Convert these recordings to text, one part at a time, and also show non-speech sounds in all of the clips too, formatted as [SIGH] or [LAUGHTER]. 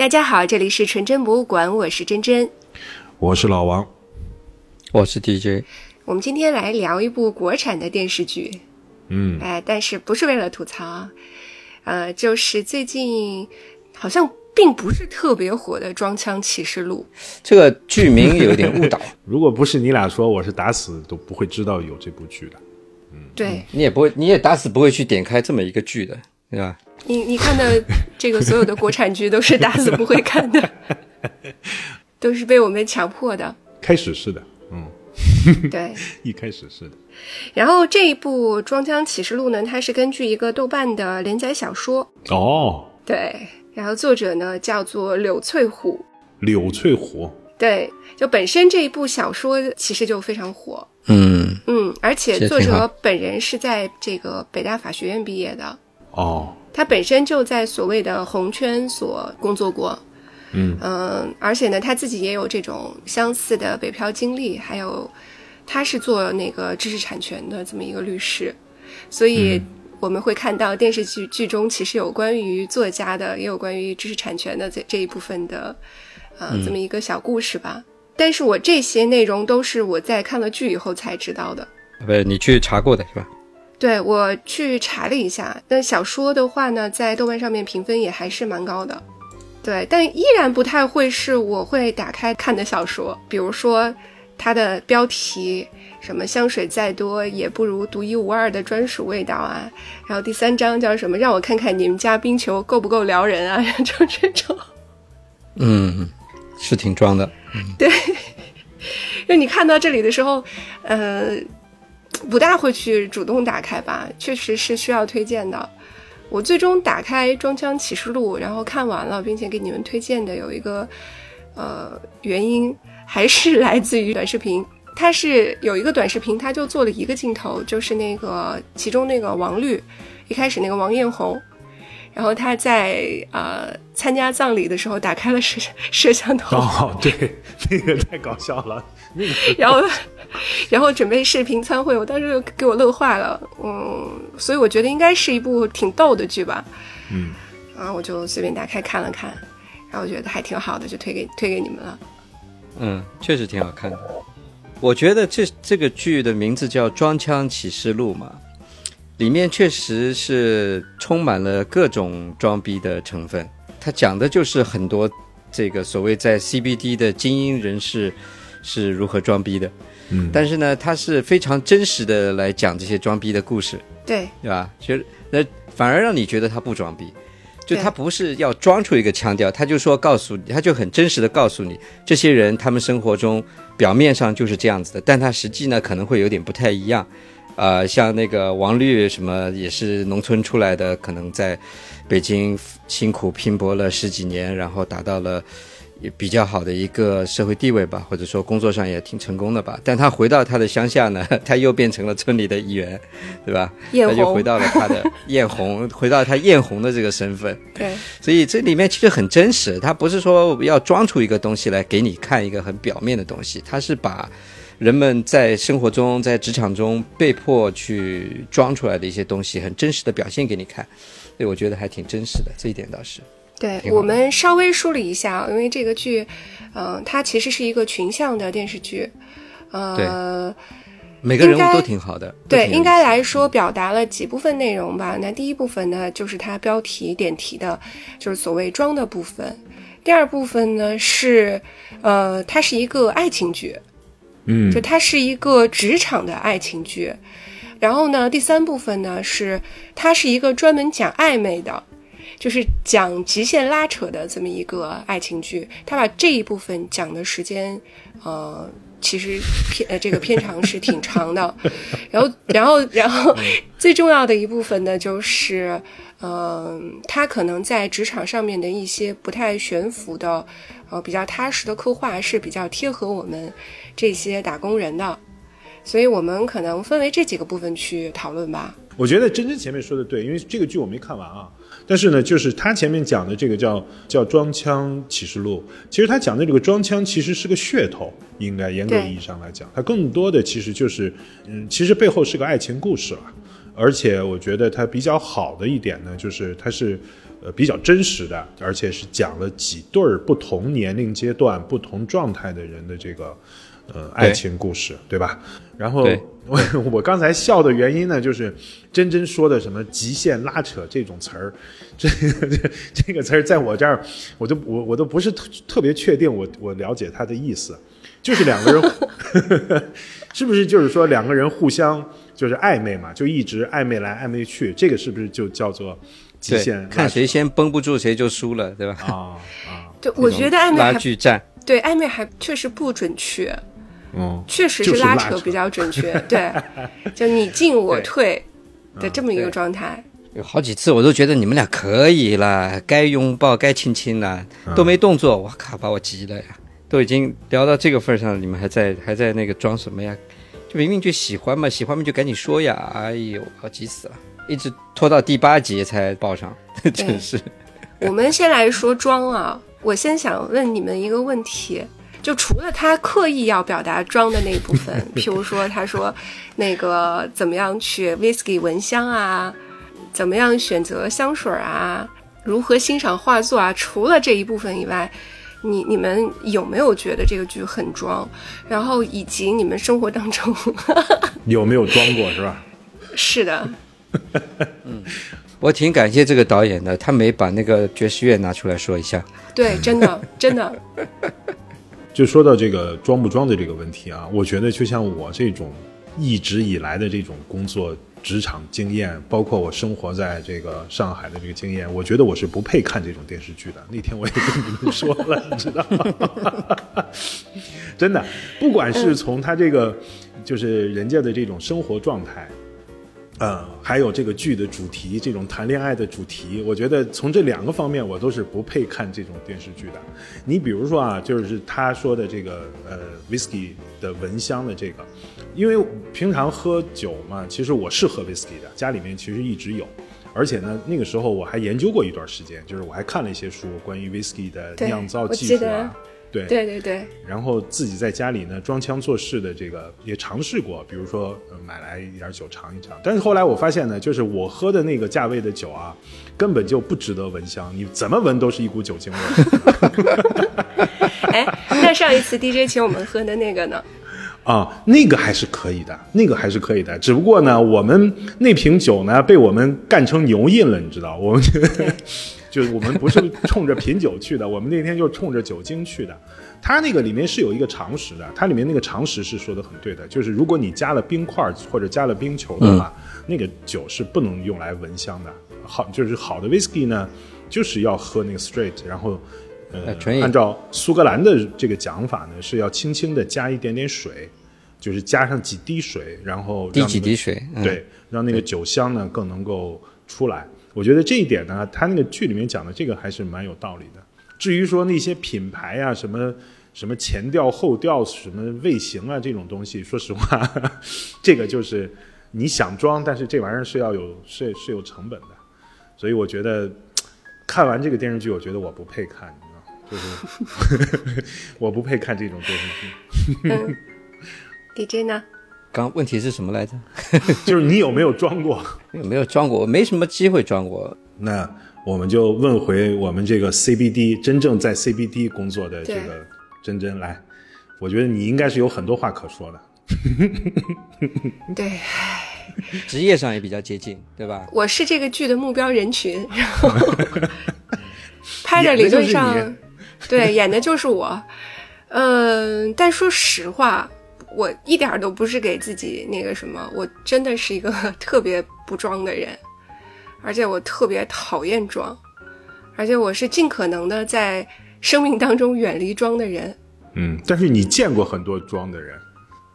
大家好，这里是纯真博物馆，我是真真，我是老王，我是 DJ。我们今天来聊一部国产的电视剧，嗯，哎，但是不是为了吐槽，呃，就是最近好像并不是特别火的《装腔启示录》。这个剧名有点误导，[LAUGHS] 如果不是你俩说，我是打死都不会知道有这部剧的。嗯，对，你也不会，你也打死不会去点开这么一个剧的，对吧？你你看的这个所有的国产剧都是打死不会看的，[LAUGHS] 都是被我们强迫的。开始是的，嗯，对，一开始是的。然后这一部《装腔启示录》呢，它是根据一个豆瓣的连载小说哦，对，然后作者呢叫做柳翠虎，柳翠虎，对，就本身这一部小说其实就非常火，嗯嗯，而且作者本人是在这个北大法学院毕业的，哦，他本身就在所谓的红圈所工作过，嗯嗯，而且呢，他自己也有这种相似的北漂经历，还有他是做那个知识产权的这么一个律师，所以我们会看到电视剧剧中其实有关于作家的，也有关于知识产权的这这一部分的，呃，这么一个小故事吧。但是我这些内容都是我在看了剧以后才知道的。不是你去查过的是吧？对我去查了一下，那小说的话呢，在豆瓣上面评分也还是蛮高的。对，但依然不太会是我会打开看的小说，比如说它的标题什么“香水再多也不如独一无二的专属味道”啊，然后第三章叫什么“让我看看你们家冰球够不够撩人啊”，[LAUGHS] 就这种。嗯，是挺装的。[LAUGHS] 对 [LAUGHS] 就你看到这里的时候，呃，不大会去主动打开吧，确实是需要推荐的。我最终打开《装腔启示录》，然后看完了，并且给你们推荐的有一个呃原因，还是来自于短视频。它是有一个短视频，它就做了一个镜头，就是那个其中那个王绿，一开始那个王艳红，然后他在呃参加葬礼的时候打开了摄摄像头，哦，对，那个太搞笑了，[LAUGHS] 然后，然后准备视频参会，我当时就给我乐坏了，嗯，所以我觉得应该是一部挺逗的剧吧，嗯，然后我就随便打开看了看，然后我觉得还挺好的，就推给推给你们了。嗯，确实挺好看的。我觉得这这个剧的名字叫《装腔启示录》嘛，里面确实是充满了各种装逼的成分。它讲的就是很多这个所谓在 CBD 的精英人士是如何装逼的。嗯但是呢，他是非常真实的来讲这些装逼的故事，对，对吧？其实那反而让你觉得他不装逼，就他不是要装出一个腔调，他就说告诉你，他就很真实的告诉你，这些人他们生活中表面上就是这样子的，但他实际呢可能会有点不太一样。呃，像那个王律什么也是农村出来的，可能在北京辛苦拼搏了十几年，然后达到了也比较好的一个社会地位吧，或者说工作上也挺成功的吧。但他回到他的乡下呢，[LAUGHS] 他又变成了村里的一员，对吧？艳他就回，到了他的艳红，回到他艳红的这个身份。对，所以这里面其实很真实，他不是说要装出一个东西来给你看一个很表面的东西，他是把人们在生活中、在职场中被迫去装出来的一些东西，很真实的表现给你看。所以我觉得还挺真实的，这一点倒是。对我们稍微梳理一下，因为这个剧，嗯、它其实是一个群像的电视剧，呃，每个人物都挺好的。对，应该来说表达了几部分内容吧。那第一部分呢，就是它标题点题的，就是所谓装的部分。第二部分呢是，呃，它是一个爱情剧，嗯就它是一个职场的爱情剧。然后呢，第三部分呢是它是一个专门讲暧昧的，就是讲极限拉扯的这么一个爱情剧。它把这一部分讲的时间，呃，其实偏呃这个片长是挺长的。然后，然后，然后最重要的一部分呢，就是，嗯、他可能在职场上面的一些不太悬浮的，呃，比较踏实的刻画是比较贴合我们这些打工人的。所以我们可能分为这几个部分去讨论吧。我觉得真真前面说的对，因为这个剧我没看完啊。但是呢，就是他前面讲的这个叫叫装腔启示录，其实他讲的这个装腔其实是个噱头，应该严格意义上来讲，它更多的其实就是，嗯，其实背后是个爱情故事了。而且我觉得它比较好的一点呢，就是它是呃比较真实的，而且是讲了几对儿不同年龄阶段、不同状态的人的这个呃爱情故事，对吧？然后我 [LAUGHS] 我刚才笑的原因呢，就是真真说的什么极限拉扯这种词儿，[LAUGHS] 这这这个词儿在我这儿，我都我我都不是特特别确定我我了解他的意思，就是两个人，[LAUGHS] 是不是就是说两个人互相就是暧昧嘛，就一直暧昧来暧昧去，这个是不是就叫做极限拉，扯？看谁先绷不住谁就输了，对吧？啊啊，对，我觉得暧昧拉还锯战，对暧昧还确实不准确，嗯，确实是拉扯比较准确。[LAUGHS] 对，就你进我退的嗯这么一个状态。有好几次我都觉得你们俩可以了，该拥抱该亲亲了，都没动作，我靠，把我急了呀！都已经聊到这个份儿上了，你们还在还在那个装什么呀？就明明就喜欢嘛，喜欢嘛就赶紧说呀！哎呦，我急死了，一直拖到第八集才报上，[LAUGHS] 真是。[LAUGHS] 我们先来说装啊，我先想问你们一个问题，就除了他刻意要表达装的那一部分，[LAUGHS] 譬如说他说那个怎么样去 whisky 闻香啊，怎么样选择香水啊，如何欣赏画作啊，除了这一部分以外。你你们有没有觉得这个剧很装？然后以及你们生活当中，[LAUGHS] 有没有装过是吧？是的，嗯 [LAUGHS] 我挺感谢这个导演的，他没把那个爵士乐拿出来说一下。对，真的真的，就说到这个装不装的这个问题啊，我觉得就像我这种一直以来的这种工作职场经验，包括我生活在这个上海的这个经验，我觉得我是不配看这种电视剧的。那天我也跟你们说了，你知道吗？[LAUGHS] 真的，不管是从他这个就是人家的这种生活状态。呃，还有这个剧的主题，这种谈恋爱的主题，我觉得从这两个方面，我都是不配看这种电视剧的。你比如说啊，就是他说的这个呃，whisky 的闻香的这个，因为平常喝酒嘛，其实我是喝 whisky 的，家里面其实一直有，而且呢，那个时候我还研究过一段时间，就是我还看了一些书关于 whisky 的酿造技术啊，对对对对，然后自己在家里呢装腔作势的这个也尝试过，比如说、呃、买来一点酒尝一尝。但是后来我发现呢，就是我喝的那个价位的酒啊，根本就不值得闻香，你怎么闻都是一股酒精味 [LAUGHS] 哎，那上一次 DJ 请我们喝的那个呢？啊，那个还是可以的，那个还是可以的。只不过呢，我们那瓶酒呢被我们干成牛印了，你知道，我们 [LAUGHS] 就我们不是冲着品酒去的，我们那天就冲着酒精去的。它那个里面是有一个常识的，它里面那个常识是说的很对的，就是如果你加了冰块或者加了冰球的话，那个酒是不能用来闻香的。好，就是好的 whisky 呢，就是要喝那个 straight，然后。呃按照苏格兰的这个讲法呢，是要轻轻的加一点点水，就是加上几滴水，然后滴让几滴水，嗯、对，让那个酒香呢更能够出来。我觉得这一点呢，他那个剧里面讲的这个还是蛮有道理的。至于说那些品牌啊，什么什么前调后调，什么味型啊这种东西，说实话，[LAUGHS] 这个就是你想装，但是这玩意儿是要有是是有成本的。所以我觉得看完这个电视剧，我觉得我不配看，你知道？就是 [LAUGHS] 我不配看这种电视剧。，DJ 呢？刚问题是什么来着？[LAUGHS] 就是你有没有装过？[LAUGHS] 有没有装过？我没什么机会装过。那我们就问回我们这个 CBD 真正在 CBD 工作的这个珍珍来，我觉得你应该是有很多话可说的。对，[LAUGHS] 职业上也比较接近，对吧？我是这个剧的目标人群，然后拍的理论上，对，演的就是我。嗯、但说实话，我一点儿都不是给自己那个什么，我真的是一个 [LAUGHS] 特别不装的人，而且我特别讨厌装，而且我是尽可能的在生命当中远离装的人。嗯，但是你见过很多装的人，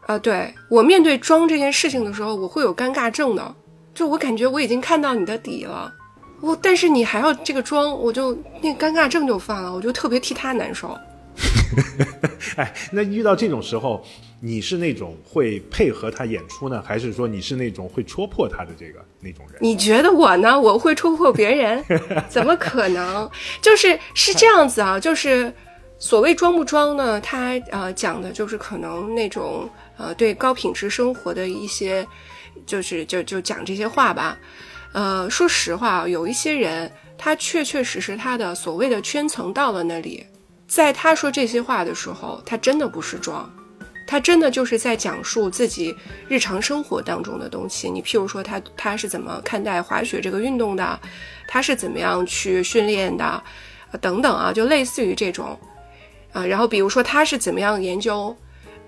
啊，对我面对装这件事情的时候，我会有尴尬症的，就我感觉我已经看到你的底了，我但是你还要这个装，我就那尴尬症就犯了，我就特别替他难受。[LAUGHS] 哎，那遇到这种时候，你是那种会配合他演出呢，还是说你是那种会戳破他的这个那种人？你觉得我呢？我会戳破别人？[LAUGHS] 怎么可能？就是是这样子啊，就是所谓装不装呢？他呃讲的就是可能那种呃对高品质生活的一些，就是就就讲这些话吧。呃，说实话，有一些人他确确实实他的所谓的圈层到了那里，在他说这些话的时候，他真的不是装，他真的就是在讲述自己日常生活当中的东西。你譬如说他他是怎么看待滑雪这个运动的，他是怎么样去训练的，等等啊，就类似于这种啊。然后比如说他是怎么样研究，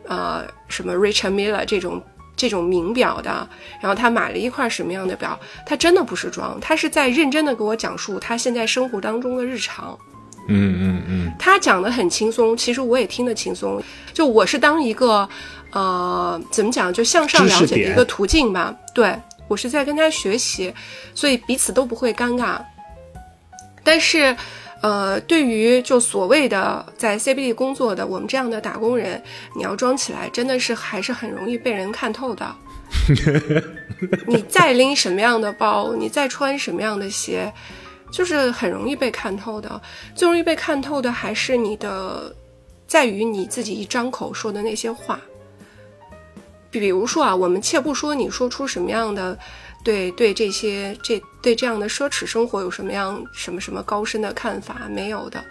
呃，什么 Richard Miller 这种。这种名表的，然后他买了一块什么样的表？他真的不是装，他是在认真的给我讲述他现在生活当中的日常。嗯嗯嗯，他讲的很轻松，其实我也听得轻松。就我是当一个，呃，怎么讲，就向上了解的一个途径吧。对我是在跟他学习，所以彼此都不会尴尬。但是。呃，对于就所谓的在 CBD 工作的我们这样的打工人，你要装起来真的是还是很容易被人看透的。[LAUGHS] 你再拎什么样的包，你再穿什么样的鞋，就是很容易被看透的。最容易被看透的还是你的，在于你自己一张口说的那些话。比如说啊，我们且不说你说出什么样的。对对，这些这对这样的奢侈生活有什么样什么什么高深的看法？没有的，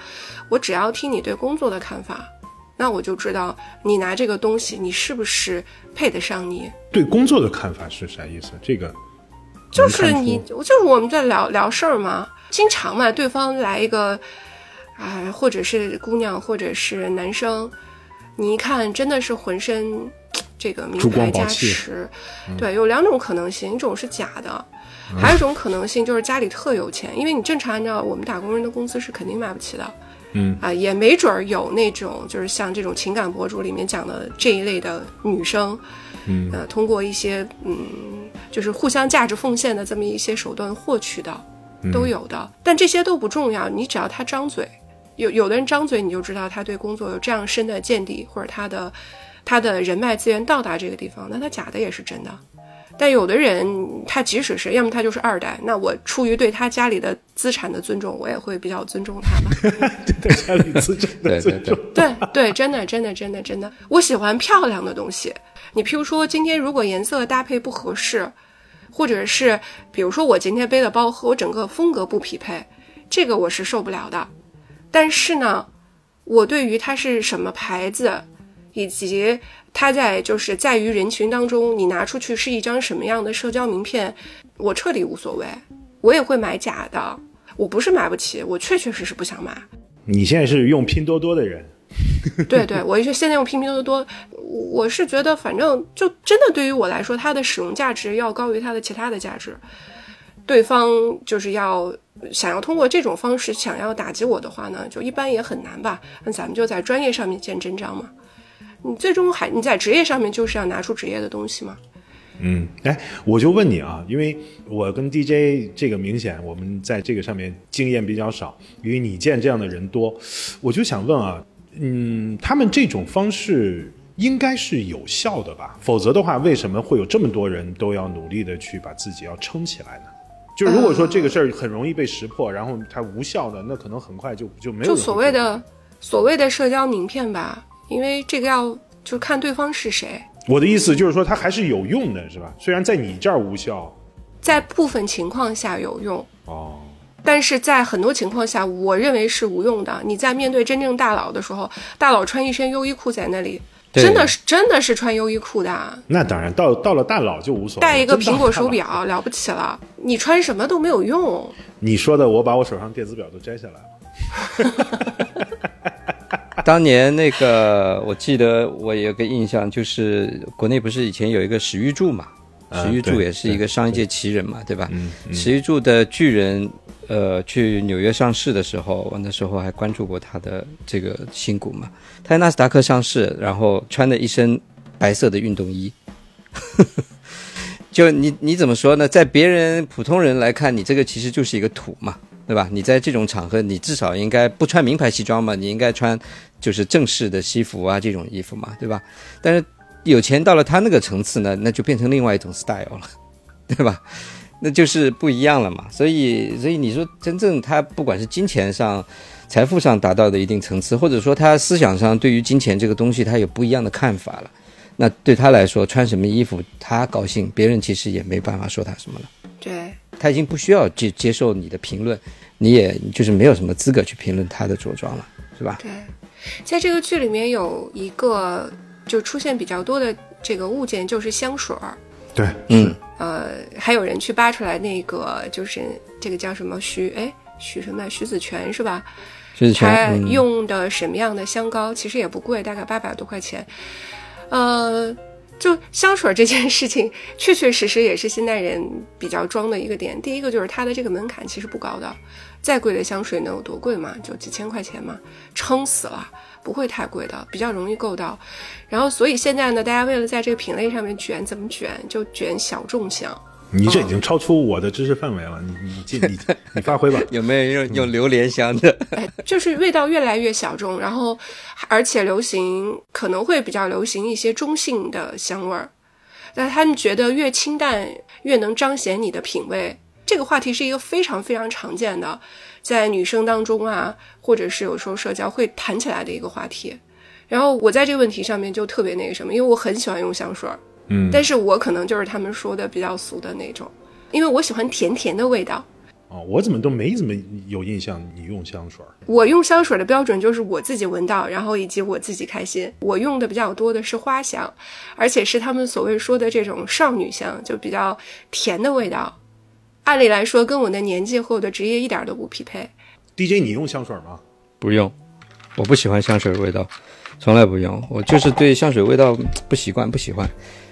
我只要听你对工作的看法，那我就知道你拿这个东西，你是不是配得上你？对工作的看法是啥意思？这个就是你，就是我们在聊聊事儿嘛，经常嘛，对方来一个，啊，或者是姑娘，或者是男生，你一看真的是浑身。这个名牌加持，对，有两种可能性，一种是假的，还有一种可能性就是家里特有钱，因为你正常按照我们打工人的工资是肯定买不起的，嗯。啊，也没准儿有那种就是像这种情感博主里面讲的这一类的女生，嗯。呃，通过一些嗯，就是互相价值奉献的这么一些手段获取的，都有的，但这些都不重要，你只要他张嘴，有有的人张嘴你就知道他对工作有这样深的见地，或者他的。他的人脉资源到达这个地方，那他假的也是真的。但有的人，他即使是要么他就是二代，那我出于对他家里的资产的尊重，我也会比较尊重他吧。[LAUGHS] 对家里资产的 [LAUGHS] 尊重，对对，真的真的真的真的，我喜欢漂亮的东西。你譬如说，今天如果颜色搭配不合适，或者是比如说我今天背的包和我整个风格不匹配，这个我是受不了的。但是呢，我对于它是什么牌子。以及它在就是在于人群当中，你拿出去是一张什么样的社交名片，我彻底无所谓，我也会买假的。我不是买不起，我确确实实不想买。你现在是用拼多多的人？[LAUGHS] 对对，我就现在用拼拼多多，我是觉得反正就真的对于我来说，它的使用价值要高于它的其他的价值。对方就是要想要通过这种方式想要打击我的话呢，就一般也很难吧。那咱们就在专业上面见真章嘛。你最终还你在职业上面就是要拿出职业的东西嘛？嗯，哎，我就问你啊，因为我跟 DJ 这个明显我们在这个上面经验比较少，因为你见这样的人多，我就想问啊，嗯，他们这种方式应该是有效的吧？否则的话，为什么会有这么多人都要努力的去把自己要撑起来呢？就如果说这个事儿很容易被识破，然后它无效的，那可能很快就就没有。就所谓的所谓的社交名片吧。因为这个要就看对方是谁。我的意思就是说，它还是有用的，是吧？虽然在你这儿无效，在部分情况下有用哦。但是在很多情况下，我认为是无用的。你在面对真正大佬的时候，大佬穿一身优衣库在那里，真的是真的是穿优衣库的。那当然，到到了大佬就无所谓。戴一个苹果手表了不起了，你穿什么都没有用。你说的，我把我手上电子表都摘下来了。[LAUGHS] [LAUGHS] 当年那个，我记得我有个印象，就是国内不是以前有一个史玉柱嘛？史玉柱也是一个商业界奇人嘛，对吧？史玉柱的巨人，呃，去纽约上市的时候，我那时候还关注过他的这个新股嘛。他在纳斯达克上市，然后穿的一身白色的运动衣，[LAUGHS] 就你你怎么说呢？在别人普通人来看，你这个其实就是一个土嘛。对吧？你在这种场合，你至少应该不穿名牌西装嘛？你应该穿就是正式的西服啊，这种衣服嘛，对吧？但是有钱到了他那个层次呢，那就变成另外一种 style 了，对吧？那就是不一样了嘛。所以，所以你说真正他不管是金钱上、财富上达到的一定层次，或者说他思想上对于金钱这个东西他有不一样的看法了，那对他来说穿什么衣服他高兴，别人其实也没办法说他什么了。对。他已经不需要接接受你的评论，你也就是没有什么资格去评论他的着装了，是吧？对，在这个剧里面有一个就出现比较多的这个物件，就是香水儿。对，嗯，呃，还有人去扒出来那个，就是这个叫什么徐哎徐什么徐子泉是吧？徐子泉他嗯用的什么样的香膏，其实也不贵，大概八百多块钱。呃，就香水这件事情，确确实实也是现代人比较装的一个点。第一个就是它的这个门槛其实不高的，再贵的香水能有多贵嘛？就几千块钱嘛，撑死了，不会太贵的，比较容易够到。然后，所以现在呢，大家为了在这个品类上面卷，怎么卷就卷小众香。你这已经超出我的知识范围了，你你你你发挥吧。有没有用用榴莲香的？就是味道越来越小众，然后而且流行可能会比较流行一些中性的香味儿，但他们觉得越清淡越能彰显你的品味。这个话题是一个非常非常常见的，在女生当中啊，或者是有时候社交会谈起来的一个话题。然后我在这个问题上面就特别那个什么，因为我很喜欢用香水儿，嗯，但是我可能就是他们说的比较俗的那种，因为我喜欢甜甜的味道。哦，我怎么都没怎么有印象你用香水儿。我用香水的标准就是我自己闻到，然后以及我自己开心。我用的比较多的是花香，而且是他们所谓说的这种少女香，就比较甜的味道。按理来说，跟我的年纪和我的职业一点都不匹配。DJ，你用香水吗？不用，我不喜欢香水味道，从来不用。我就是对香水味道不习惯，不喜欢，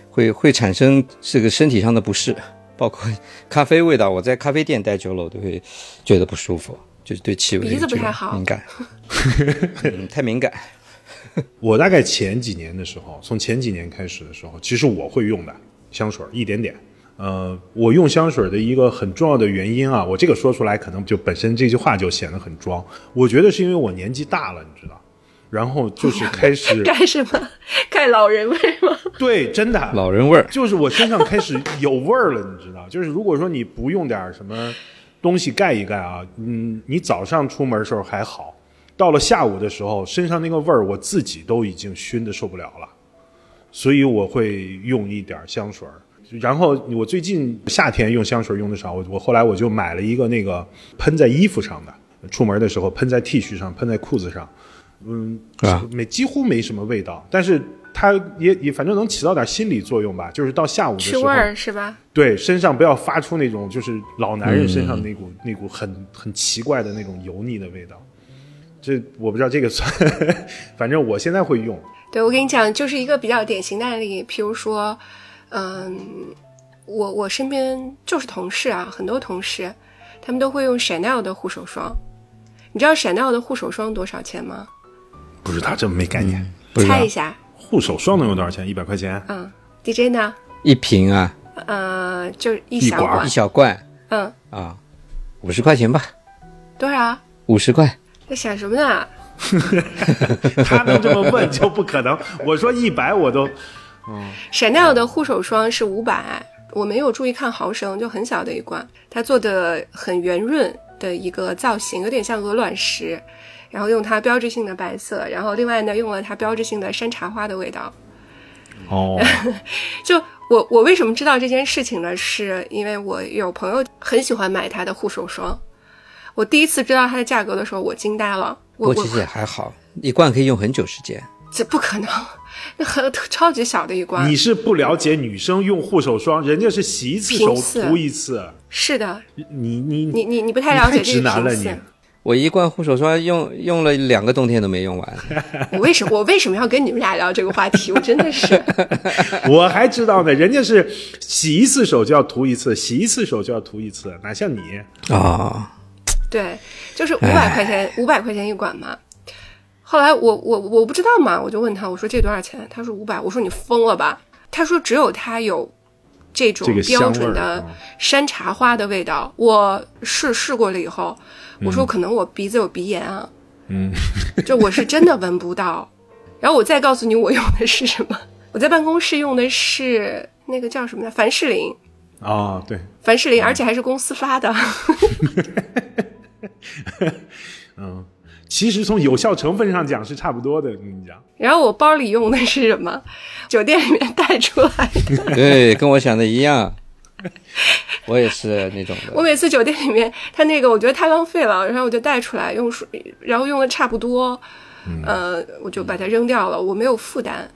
会会产生这个身体上的不适，包括咖啡味道。我在咖啡店待久了，我都会觉得不舒服，就是对气味鼻子不太好敏感，[LAUGHS] 嗯，太敏感。[LAUGHS] 我大概前几年的时候，从前几年开始的时候，其实我会用的香水儿一点点。呃，我用香水的一个很重要的原因啊，我这个说出来可能就本身这句话就显得很装。我觉得是因为我年纪大了，你知道，然后就是开始 [LAUGHS] 盖什么？[LAUGHS] 盖老人味吗？[LAUGHS] 对，真的老人味儿，就是我身上开始有味儿了，你知道？就是如果说你不用点什么东西盖一盖啊，嗯，你早上出门的时候还好，到了下午的时候，身上那个味儿我自己都已经熏的受不了了，所以我会用一点香水儿。然后我最近夏天用香水用的少，我我后来我就买了一个那个喷在衣服上的，出门的时候喷在 T 恤上，喷在裤子上，嗯，啊没几乎没什么味道，但是它也也反正能起到点心理作用吧，就是到下午的时候，去味儿是吧？对身上不要发出那种就是老男人身上那股、那股很很奇怪的那种油腻的味道。这我不知道这个算，[LAUGHS] 反正我现在会用。对，我跟你讲，就是一个比较典型的案例，譬如说，嗯，我我身边就是同事啊，很多同事，他们都会用 Chanel 的护手霜。你知道 Chanel 的护手霜多少钱吗？不知道这么没概念。不知道猜一下，护手霜能用多少钱？一百块钱？嗯，DJ 呢？一瓶啊，呃，就是一小罐一，小罐嗯，啊，五十块钱吧，多少？五十块。在想什么呢？[LAUGHS] [LAUGHS] 他能这么问就不可能。我说一百我都 Chanel 的护手霜是五百，我没有注意看毫升，就很小的一罐，它做的很圆润的一个造型，有点像鹅卵石，然后用它标志性的白色，然后另外呢用了它标志性的山茶花的味道。哦，[LAUGHS] 就我我为什么知道这件事情呢？是因为我有朋友很喜欢买它的护手霜，我第一次知道它的价格的时候，我惊呆了。我其实也还好，一罐可以用很久时间。这不可能，那很 [LAUGHS] 超级小的一罐你。是不了解女生用护手霜，人家是洗一次手涂一次，是的，你你你你你不太了解这个直男了你。我一罐护手霜用用了两个冬天都没用完，[LAUGHS] 我为什么我为什么要跟你们俩聊这个话题？我真的是，[LAUGHS] 我还知道呢，人家是洗一次手就要涂一次，洗一次手就要涂一次，哪像你？啊、对，就是五百块钱，五百块钱一管嘛。后来我我我不知道嘛，我就问他，我说这多少钱？他说五百。我说你疯了吧？他说只有他有这种标准的啊山茶花的味道。我试试过了以后，我嗯说可能我鼻子有鼻炎啊，嗯，[LAUGHS] 就我是真的闻不到。然后我再告诉你我用的是什么，我在办公室用的是那个叫什么呢？凡士林。啊、对，凡士林，而且还是公司发的。[LAUGHS] 其实从有效成分上讲是差不多的，我跟你讲。然后我包里用的是什么？[LAUGHS] 酒店里面带出来的。[LAUGHS] 对，跟我想的一样。[LAUGHS] 我也是那种的。我每次酒店里面，他那个我觉得太浪费了，然后我就带出来用水，然后用的差不多，呃，我就把它扔掉了，我没有负担。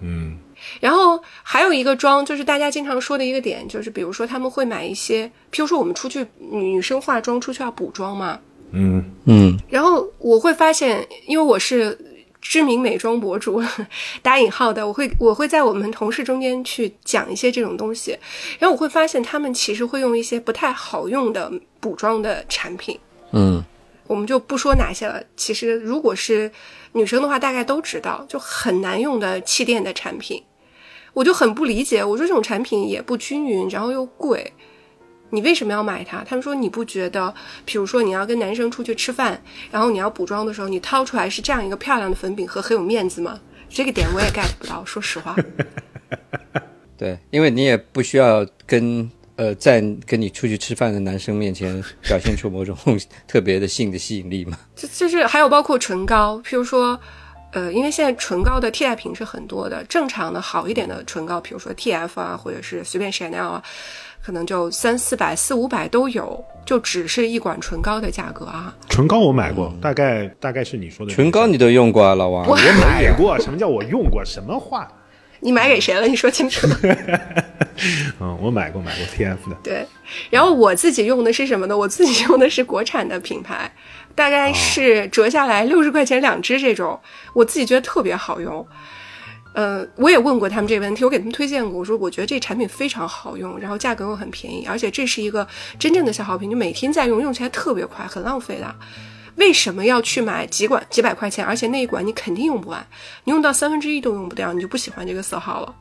嗯然后还有一个妆，就是大家经常说的一个点，就是比如说他们会买一些，譬如说我们出去女生化妆出去要补妆嘛，嗯。嗯。然后我会发现，因为我是知名美妆博主，[LAUGHS] 打引号的，我会我会在我们同事中间去讲一些这种东西，然后我会发现他们其实会用一些不太好用的补妆的产品，嗯。我们就不说哪些了。其实如果是女生的话，大概都知道，就很难用的气垫的产品，我就很不理解。我说这种产品也不均匀，然后又贵，你为什么要买它？他们说你不觉得，比如说你要跟男生出去吃饭，然后你要补妆的时候，你掏出来是这样一个漂亮的粉饼盒，很有面子吗？这个点我也 [LAUGHS] get 不到，说实话。[LAUGHS] 对，因为你也不需要跟呃在跟你出去吃饭的男生面前表现出某种 [LAUGHS] 特别的性的吸引力嘛。就就是还有包括唇膏，譬如说，呃，因为现在唇膏的替代品是很多的，正常的好一点的唇膏，比如说 TF 啊，或者是随便 Chanel 啊，可能就三四百、四五百都有，就只是一管唇膏的价格啊。唇膏我买过，大概大概是你说的唇膏你都用过啊，老王？我买过，什么叫我用过？什么话？[LAUGHS] 你买给谁了？你说清楚。[LAUGHS] 嗯，我买过买过 TF 的，对，然后我自己用的是什么呢？我自己用的是国产的品牌，大概是折下来六十块钱两支这种，我自己觉得特别好用。呃，我也问过他们这个问题，我给他们推荐过，我说我觉得这产品非常好用，然后价格又很便宜，而且这是一个真正的消耗品，就每天在用，用起来特别快，很浪费的。为什么要去买几管几百块钱，而且那一管你肯定用不完，你用到三分之一都用不掉，你就不喜欢这个色号了。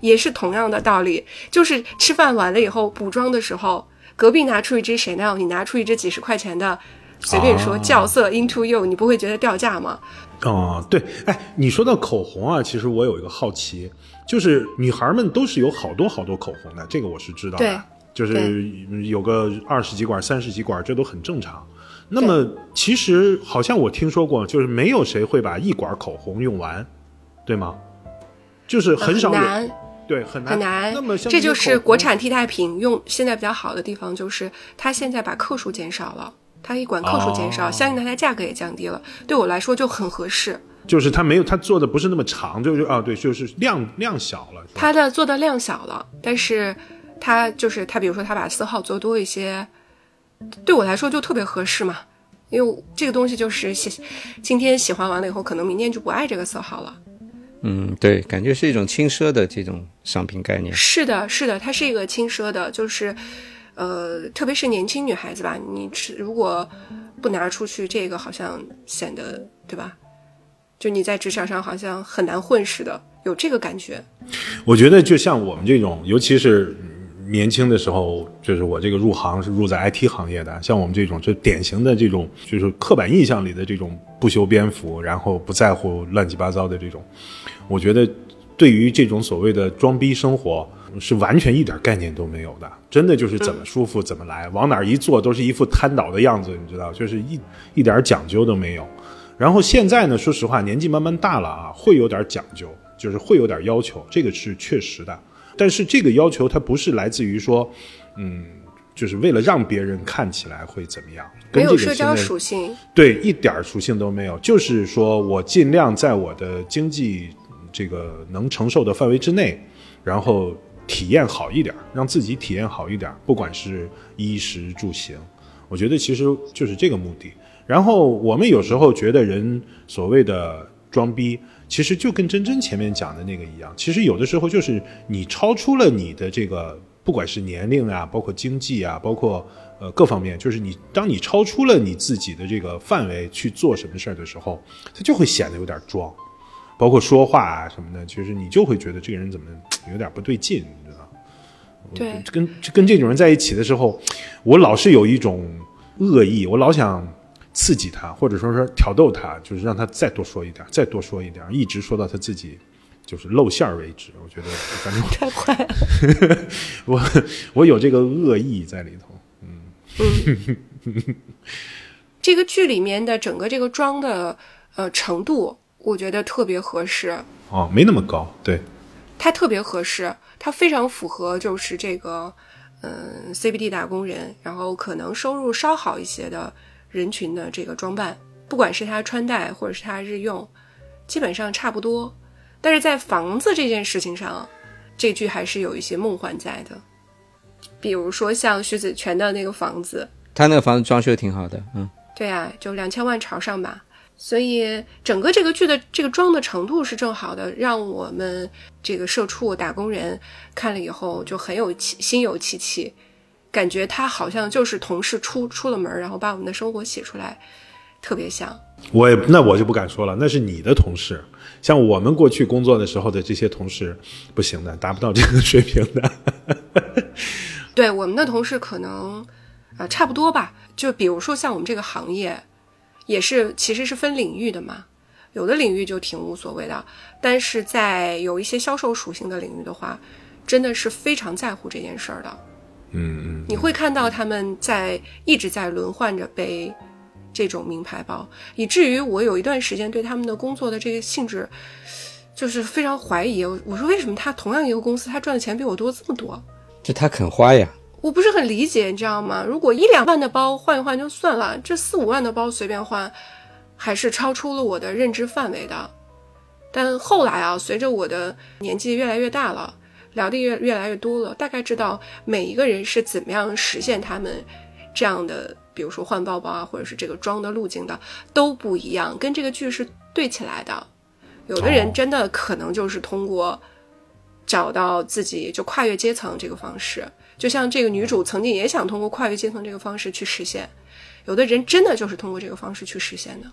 也是同样的道理，就是吃饭完了以后补妆的时候，隔壁拿出一支 Chanel，你拿出一支几十块钱的，随便说哦校色 Into You，你不会觉得掉价吗？哦，对，哎，你说到口红啊，其实我有一个好奇，就是女孩们都是有好多好多口红的，这个我是知道对的，就是有个二十几管、三十几管，这都很正常。那么其实好像我听说过，就是没有谁会把一管口红用完，对吗？就是很少有，对，很难，很难那么这就是国产替代品用现在比较好的地方，就是它现在把克数减少了，它一管克数减少，哦相应的它价格也降低了，对我来说就很合适。就是它没有，它做的不是那么长，就是啊，对，就是量量小了。它的做的量小了，但是它就是它，比如说它把色号做多一些，对我来说就特别合适嘛。因为这个东西就是喜，今天喜欢完了以后，可能明天就不爱这个色号了。嗯，对，感觉是一种轻奢的这种商品概念。是的，是的，它是一个轻奢的，就是，呃，特别是年轻女孩子吧，你吃如果不拿出去，这个好像显得对吧？就你在职场上好像很难混似的，有这个感觉。我觉得就像我们这种，尤其是年轻的时候，就是我这个入行是入在 IT 行业的，像我们这种，就典型的这种，就是刻板印象里的这种不修边幅，然后不在乎乱七八糟的这种，我觉得对于这种所谓的装逼生活是完全一点概念都没有的，真的就是怎么舒服怎么来，往哪儿一坐都是一副瘫倒的样子，你知道，就是一一点讲究都没有。然后现在呢，说实话，年纪慢慢大了啊，会有点讲究，就是会有点要求，这个是确实的。但是这个要求它不是来自于说，嗯，就是为了让别人看起来会怎么样，没跟这个有社交属性，对，一点属性都没有，就是说我尽量在我的经济这个能承受的范围之内，然后体验好一点，让自己体验好一点，不管是衣食住行，我觉得其实就是这个目的。然后我们有时候觉得人所谓的装逼，其实就跟真真前面讲的那个一样，其实有的时候就是你超出了你的这个，不管是年龄啊，包括经济啊，包括呃各方面，就是你当你超出了你自己的这个范围去做什么事儿的时候，他就会显得有点装，包括说话啊什么的，其实你就会觉得这个人怎么有点不对劲，你知道？对，跟跟这种人在一起的时候，我老是有一种恶意，我老想刺激他，或者说是挑逗他，就是让他再多说一点，再多说一点，一直说到他自己就是露馅儿为止。我觉得，反正太快了。[LAUGHS] 我我有这个恶意在里头。嗯 [LAUGHS] 这个剧里面的整个这个妆的呃程度，我觉得特别合适，哦，没那么高，对，它特别合适，它非常符合就是这个嗯 CBD 打工人，然后可能收入稍好一些的人群的这个装扮，不管是他穿戴或者是他日用，基本上差不多。但是在房子这件事情上，这剧还是有一些梦幻在的。比如说像徐子泉的那个房子，他那个房子装修挺好的，嗯，对啊，就两千万朝上吧。所以整个这个剧的这个装的程度是正好的，让我们这个社畜打工人看了以后就很有气，心有戚戚，感觉他好像就是同事出出了门，然后把我们的生活写出来，特别像。我也那我就不敢说了，那是你的同事，像我们过去工作的时候的这些同事，不行的，达不到这个水平的。对我们的同事可能，呃，差不多吧。就比如说像我们这个行业。也是，其实是分领域的嘛，有的领域就挺无所谓的，但是在有一些销售属性的领域的话，真的是非常在乎这件事儿的。嗯嗯，你会看到他们在一直在轮换着背这种名牌包，以至于我有一段时间对他们的工作的这个性质就是非常怀疑。我说为什么他同样一个公司，他赚的钱比我多这么多？就他肯花呀。我不是很理解，你知道吗？如果一两万的包换一换就算了，这四五万的包随便换，还是超出了我的认知范围的。但后来啊，随着我的年纪越来越大了，聊的越越来越多了，大概知道每一个人是怎么样实现他们这样的，比如说换包包啊，或者是这个装的路径的都不一样，跟这个剧是对起来的。有的人真的可能就是通过找到自己就跨越阶层这个方式。就像这个女主曾经也想通过跨越阶层这个方式去实现，有的人真的就是通过这个方式去实现的，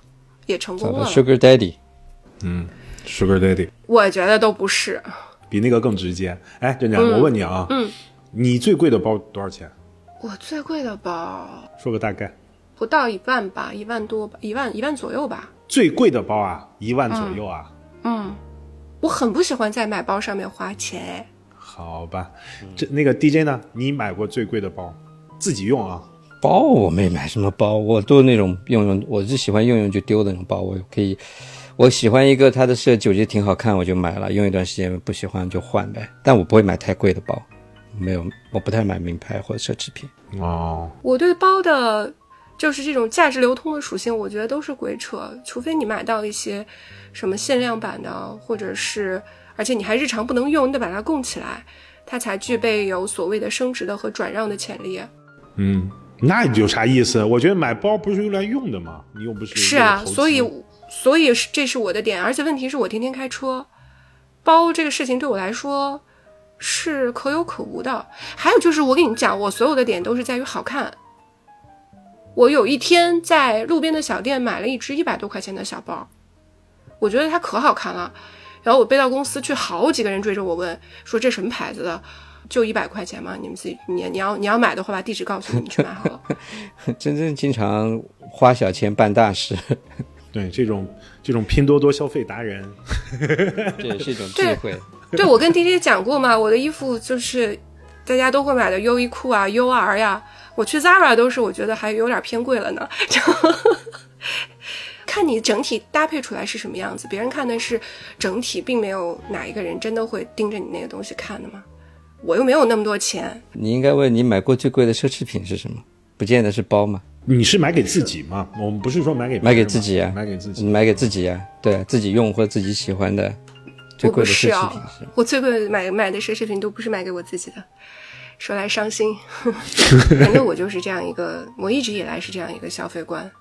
也成功了。Sugar Daddy，嗯，Sugar Daddy，我觉得都不是，比那个更直接。哎，珍珍，我问你啊，嗯，你最贵的包多少钱？我最贵的包，说个大概，不到一万吧，一万多吧，一万一万左右吧。最贵的包啊，一万左右啊。嗯，我很不喜欢在买包上面花钱。好吧，这那个 DJ 呢？你买过最贵的包，自己用啊？包我没买什么包，我都那种用用，我是喜欢用用就丢的那种包。我可以，我喜欢一个它的设计，我觉得挺好看，我就买了，用一段时间不喜欢就换呗。但我不会买太贵的包，没有，我不太买名牌或者奢侈品。哦，我对包的，就是这种价值流通的属性，我觉得都是鬼扯，除非你买到一些什么限量版的，或者是。而且你还日常不能用，你得把它供起来，它才具备有所谓的升值的和转让的潜力。嗯，那有啥意思？我觉得买包不是用来用的吗？你又不是是啊，所以所以是这是我的点。而且问题是我天天开车，包这个事情对我来说是可有可无的。还有就是我跟你讲，我所有的点都是在于好看。我有一天在路边的小店买了一只一百多块钱的小包，我觉得它可好看了。然后我背到公司去，好几个人追着我问，说这什么牌子的，就一百块钱吗？你们自己，你你要你要买的话，把地址告诉你，你去买好了。[LAUGHS] [LAUGHS] 真正经常花小钱办大事，[LAUGHS] 对这种这种拼多多消费达人，这也是一种智慧。对，我跟滴滴讲过嘛，我的衣服就是大家都会买的优衣库啊、UR 呀，我去 Zara 都是我觉得还有点偏贵了呢。看你整体搭配出来是什么样子，别人看的是整体，并没有哪一个人真的会盯着你那个东西看的嘛？我又没有那么多钱。你应该问你买过最贵的奢侈品是什么？不见得是包吗？你是买给自己吗？我们不是说买给买给自己啊，买给自己，买给自己啊，对自己用或者自己喜欢的最贵的奢侈品是。我最贵买买的奢侈品都不是买给我自己的，说来伤心。[LAUGHS] 反正我就是这样一个，我一直以来是这样一个消费观。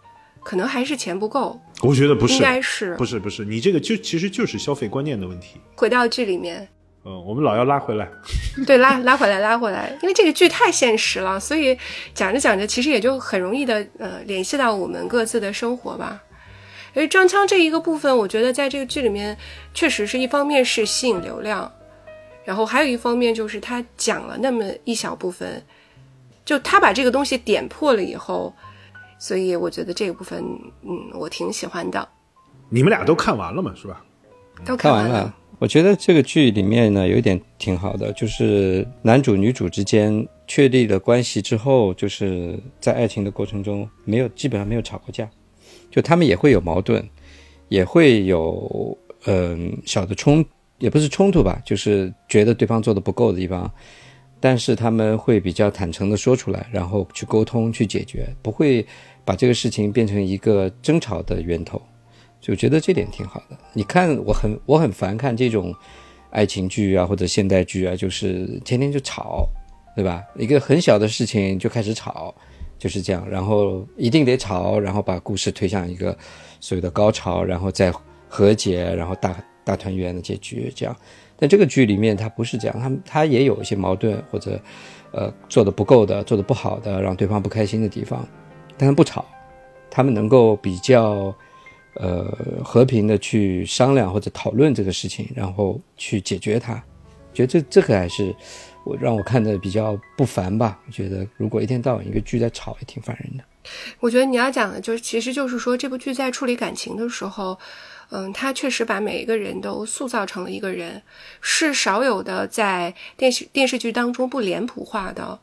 可能还是钱不够，我觉得不是，应该是不是不是，你这个就其实就是消费观念的问题。回到剧里面，嗯，我们老要拉回来，[LAUGHS] 对，拉拉回来，拉回来，因为这个剧太现实了，所以讲着讲着，其实也就很容易的呃联系到我们各自的生活吧。因为张枪这一个部分，我觉得在这个剧里面，确实是一方面是吸引流量，然后还有一方面就是他讲了那么一小部分，就他把这个东西点破了以后。所以我觉得这个部分，嗯，我挺喜欢的。你们俩都看完了嘛，是吧？都看完了。我觉得这个剧里面呢，有一点挺好的，就是男主女主之间确立了关系之后，就是在爱情的过程中，没有基本上没有吵过架，就他们也会有矛盾，也会有嗯小的冲，也不是冲突吧，就是觉得对方做的不够的地方。但是他们会比较坦诚的说出来，然后去沟通去解决，不会把这个事情变成一个争吵的源头，就觉得这点挺好的。你看，我很我很烦看这种爱情剧啊或者现代剧啊，就是天天就吵，对吧？一个很小的事情就开始吵，就是这样，然后一定得吵，然后把故事推向一个所谓的高潮，然后再和解，然后大大团圆的结局，这样。但这个剧里面它不是这样，他他也有一些矛盾或者，呃，做的不够的，做的不好的，让对方不开心的地方，但他不吵，他们能够比较，呃，和平的去商量或者讨论这个事情，然后去解决它，觉得这这个还是我让我看的比较不烦吧。我觉得如果一天到晚一个剧在吵，也挺烦人的。我觉得你要讲的就是，其实就是说这部剧在处理感情的时候。嗯，他确实把每一个人都塑造成了一个人，是少有的在电视电视剧当中不脸谱化的。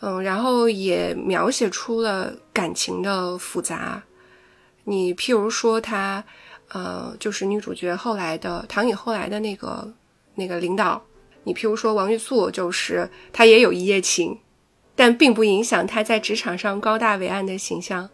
嗯，然后也描写出了感情的复杂。你譬如说他，呃，就是女主角后来的唐颖后来的那个那个领导。你譬如说王玉素，就是她也有一夜情，但并不影响她在职场上高大伟岸的形象。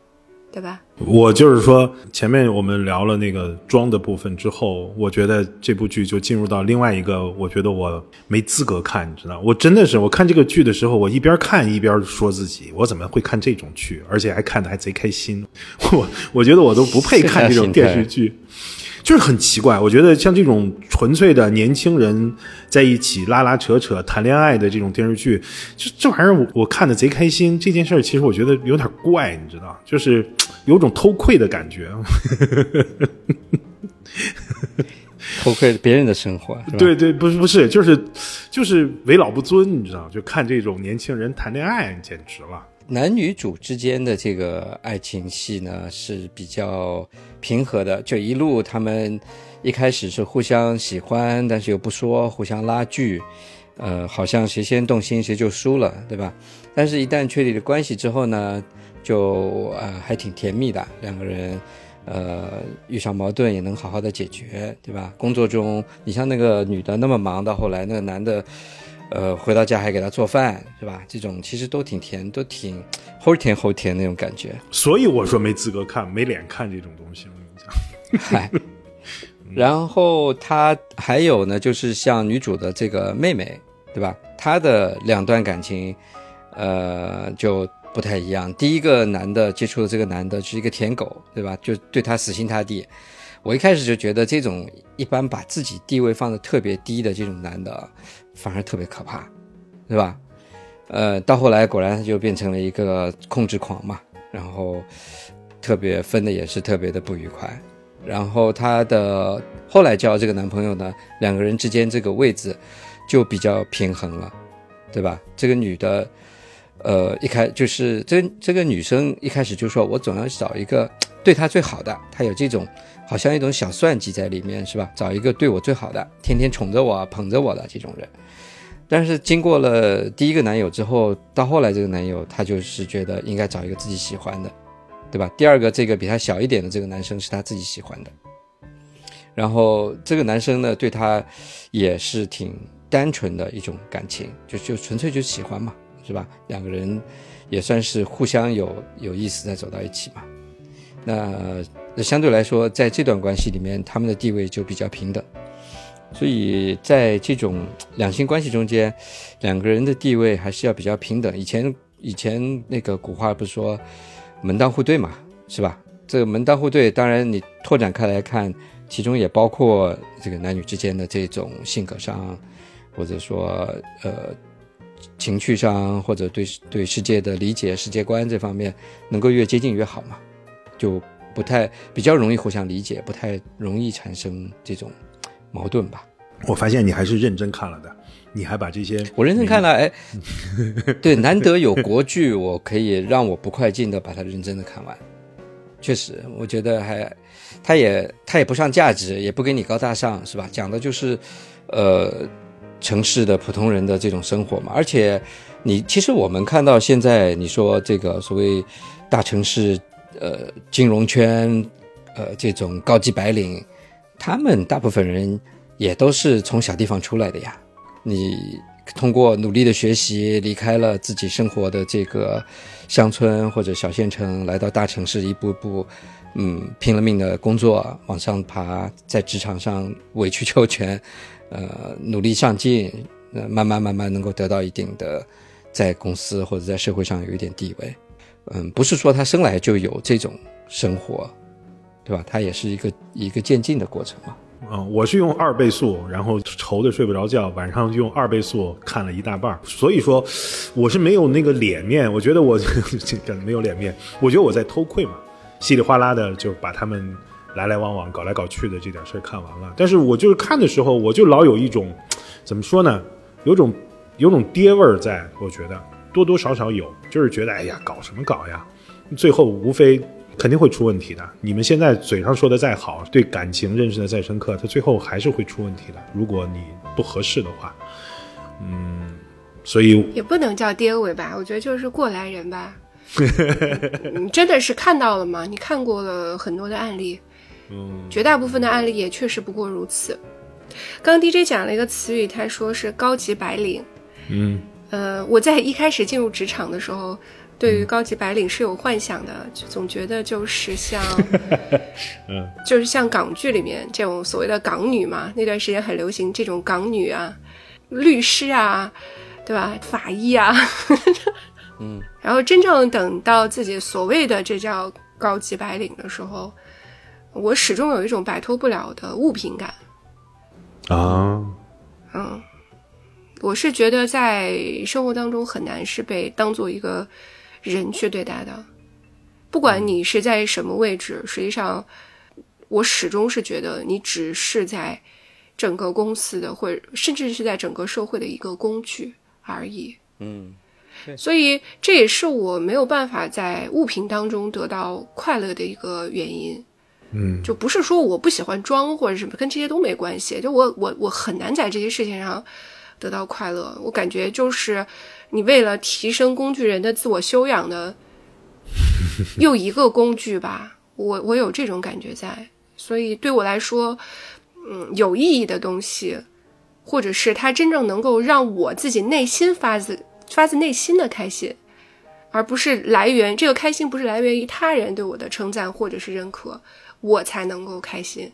对吧？我就是说，前面我们聊了那个装的部分之后，我觉得这部剧就进入到另外一个，我觉得我没资格看，你知道？我真的是，我看这个剧的时候，我一边看一边说自己，我怎么会看这种剧，而且还看的还贼开心？我我觉得我都不配看这种电视剧。[LAUGHS] 就是很奇怪，我觉得像这种纯粹的年轻人在一起拉拉扯扯谈恋爱的这种电视剧，就这玩意儿我我看的贼开心。这件事儿其实我觉得有点怪，你知道，就是有种偷窥的感觉，偷窥别人的生活。对对，不是不是，就是就是为老不尊，你知道，就看这种年轻人谈恋爱简直了。男女主之间的这个爱情戏呢是比较平和的，就一路他们一开始是互相喜欢，但是又不说，互相拉锯，呃，好像谁先动心谁就输了，对吧？但是，一旦确立了关系之后呢，就呃还挺甜蜜的，两个人，呃，遇上矛盾也能好好的解决，对吧？工作中，你像那个女的那么忙，到后来那个男的。呃，回到家还给他做饭，是吧？这种其实都挺甜，都挺齁甜齁甜那种感觉。所以我说没资格看，没脸看这种东西。我跟你讲，嗨。[LAUGHS] 然后他还有呢，就是像女主的这个妹妹，对吧？她的两段感情，呃，就不太一样。第一个男的接触的这个男的是一个舔狗，对吧？就对他死心塌地。我一开始就觉得这种一般把自己地位放得特别低的这种男的。反而特别可怕，对吧？呃，到后来果然就变成了一个控制狂嘛，然后特别分的也是特别的不愉快。然后她的后来交这个男朋友呢，两个人之间这个位置就比较平衡了，对吧？这个女的，呃，一开就是这这个女生一开始就说，我总要找一个对她最好的，她有这种。好像一种小算计在里面，是吧？找一个对我最好的，天天宠着我、捧着我的这种人。但是经过了第一个男友之后，到后来这个男友，他就是觉得应该找一个自己喜欢的，对吧？第二个这个比他小一点的这个男生是他自己喜欢的。然后这个男生呢，对他也是挺单纯的一种感情，就就纯粹就喜欢嘛，是吧？两个人也算是互相有有意思，再走到一起嘛。那那相对来说，在这段关系里面，他们的地位就比较平等。所以在这种两性关系中间，两个人的地位还是要比较平等。以前以前那个古话不是说门当户对嘛，是吧？这个门当户对，当然你拓展开来看，其中也包括这个男女之间的这种性格上，或者说呃情趣上，或者对对世界的理解、世界观这方面，能够越接近越好嘛。就不太比较容易互相理解，不太容易产生这种矛盾吧。我发现你还是认真看了的，你还把这些我认真看了，哎，[LAUGHS] 对，难得有国剧，我可以让我不快进的把它认真的看完。确实，我觉得还，它也它也不上价值，也不给你高大上，是吧？讲的就是，呃，城市的普通人的这种生活嘛。而且，你其实我们看到现在，你说这个所谓大城市。呃，金融圈，呃，这种高级白领，他们大部分人也都是从小地方出来的呀。你通过努力的学习，离开了自己生活的这个乡村或者小县城，来到大城市，一步步，嗯，拼了命的工作，往上爬，在职场上委曲求全，呃，努力上进，呃，慢慢慢慢能够得到一定的在公司或者在社会上有一点地位。嗯，不是说他生来就有这种生活，对吧？他也是一个一个渐进的过程嘛。嗯，我是用二倍速，然后愁的睡不着觉，晚上用二倍速看了一大半。所以说，我是没有那个脸面，我觉得我 [LAUGHS] 这个没有脸面，我觉得我在偷窥嘛，稀里哗啦的就把他们来来往往搞来搞去的这点事看完了。但是我就是看的时候，我就老有一种怎么说呢，有种有种爹味儿在，我觉得多多少少有，就是觉得哎呀，搞什么搞呀，最后无非。肯定会出问题的。你们现在嘴上说的再好，对感情认识的再深刻，他最后还是会出问题的。如果你不合适的话，嗯，所以也不能叫跌尾吧？我觉得就是过来人吧。你真的是看到了吗？你看过了很多的案例，嗯，绝大部分的案例也确实不过如此。刚 DJ 讲了一个词语，他说是高级白领。嗯，呃，我在一开始进入职场的时候。对于高级白领是有幻想的，总觉得就是像，[LAUGHS] 嗯，就是像港剧里面这种所谓的港女嘛，那段时间很流行这种港女啊，律师啊，对吧？法医啊，[LAUGHS] 嗯，然后真正等到自己所谓的这叫高级白领的时候，我始终有一种摆脱不了的物品感。啊，嗯，我是觉得在生活当中很难是被当做一个。人去对待的，不管你是在什么位置，实际上，我始终是觉得你只是在整个公司的，或者甚至是在整个社会的一个工具而已。嗯，所以这也是我没有办法在物品当中得到快乐的一个原因。嗯，就不是说我不喜欢装或者什么，跟这些都没关系。就我我我很难在这些事情上得到快乐。我感觉就是。你为了提升工具人的自我修养的 [LAUGHS] 又一个工具吧，我我有这种感觉在，所以对我来说，嗯，有意义的东西，或者是它真正能够让我自己内心发自发自内心的开心，而不是来源这个开心不是来源于他人对我的称赞或者是认可，我才能够开心。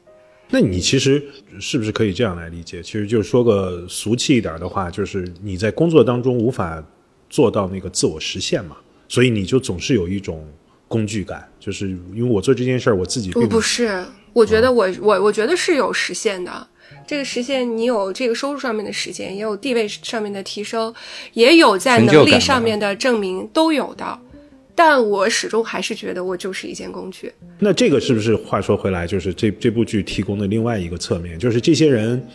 那你其实是不是可以这样来理解？其实就是说个俗气一点的话，就是你在工作当中无法做到那个自我实现嘛，所以你就总是有一种工具感，就是因为我做这件事儿，我自己不不是，我觉得我我我觉得是有实现的。这个实现，你有这个收入上面的实现，也有地位上面的提升，也有在能力上面的证明，都有的。但我始终还是觉得我就是一件工具。那这个是不是话说回来，就是这这部剧提供的另外一个侧面，就是这些人，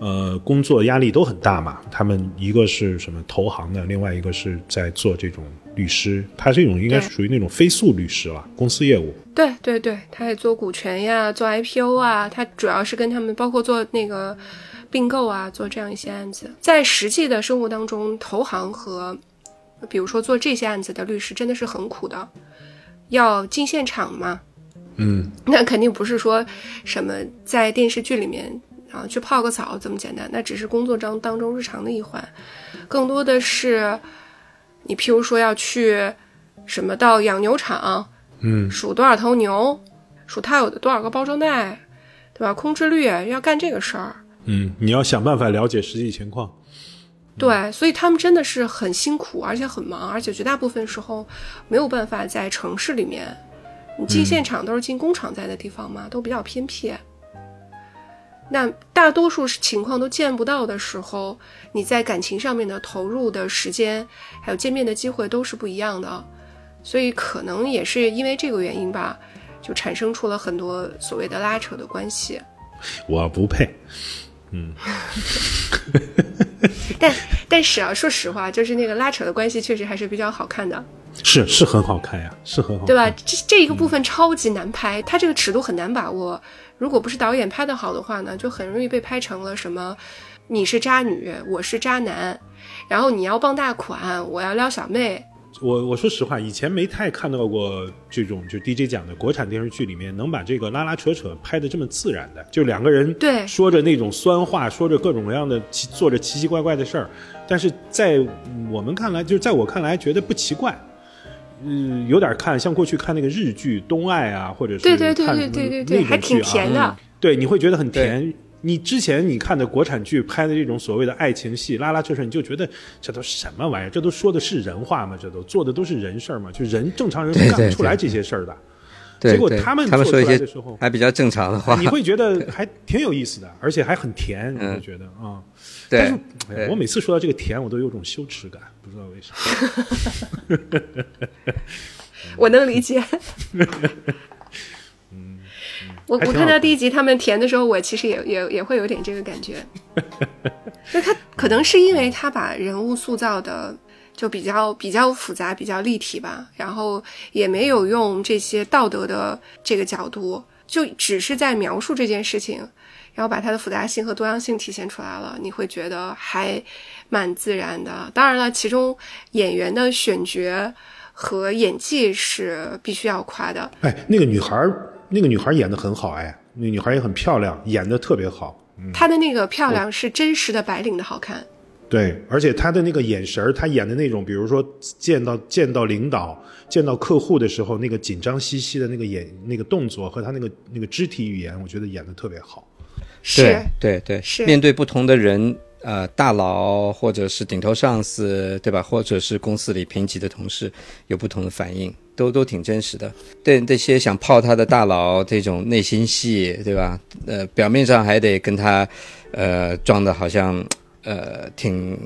呃，工作压力都很大嘛。他们一个是什么投行的，另外一个是在做这种律师，他这种应该是属于那种非诉律师了，公司业务。对对对，他也做股权呀，做 IPO 啊，他主要是跟他们包括做那个并购啊，做这样一些案子。在实际的生活当中，投行和比如说做这些案子的律师真的是很苦的，要进现场嘛，嗯，那肯定不是说什么在电视剧里面啊去泡个澡这么简单，那只是工作当当中日常的一环，更多的是你譬如说要去什么到养牛场，嗯，数多少头牛，数它有的多少个包装袋，对吧？空置率要干这个事儿，嗯，你要想办法了解实际情况。对，所以他们真的是很辛苦，而且很忙，而且绝大部分时候没有办法在城市里面。你进现场都是进工厂在的地方嘛，都比较偏僻。那大多数情况都见不到的时候，你在感情上面的投入的时间，还有见面的机会都是不一样的。所以可能也是因为这个原因吧，就产生出了很多所谓的拉扯的关系。我不配。[LAUGHS] 嗯，但但是啊，说实话，就是那个拉扯的关系确实还是比较好看的，是是很好看呀，是很好，对吧？这这一个部分超级难拍，它这个尺度很难把握。如果不是导演拍的好的话呢，就很容易被拍成了什么你是渣女，我是渣男，然后你要傍大款，我要撩小妹，我我说实话，以前没太看到过这种就 DJ 讲的国产电视剧里面能把这个拉拉扯扯拍的这么自然的，就两个人对说着那种酸话，说着各种各样的奇做着奇奇怪怪的事儿，但是在我们看来，就是在我看来觉得不奇怪。嗯，有点看像过去看那个日剧《东爱》啊，或者是对对对对对对对，还挺那种剧啊甜的。对，你会觉得很甜。你之前你看的国产剧拍的这种所谓的爱情戏，拉拉扯扯，你就觉得这都什么玩意儿？这都说的是人话吗？这都做的都是人事儿吗？就人正常人 [LAUGHS] 干不出来这些事儿的。对对结果他们做出来他们说一些的时候还比较正常的话，你会觉得还 [LAUGHS] 挺有意思的，而且还很甜，你嗯会觉得啊。但是我每次说到这个甜，我都有种羞耻感，不知道为啥。我能理解。[LAUGHS] 我我看看到第一集他们填的时候，我其实也也也会有点这个感觉。[LAUGHS] 那他可能是因为他把人物塑造的就比较比较复杂、比较立体吧，然后也没有用这些道德的这个角度，就只是在描述这件事情，然后把它的复杂性和多样性体现出来了，你会觉得还蛮自然的。当然了，其中演员的选角和演技是必须要夸的。哎，那个女孩儿，那个女孩演的很好，哎，那个女孩也很漂亮，演的特别好。她的那个漂亮是真实的白领的好看。对，而且她的那个眼神儿，她演的那种，比如说见到见到领导、见到客户的时候，那个紧张兮兮的那个眼、那个动作和她那个那个肢体语言，我觉得演的特别好。是对对对，是面对不同的人，呃，大佬或者是顶头上司，对吧？或者是公司里平级的同事，有不同的反应，都都挺真实的。对那些想泡他的大佬，这种内心戏，对吧？呃，表面上还得跟他，呃，装的好像，呃，挺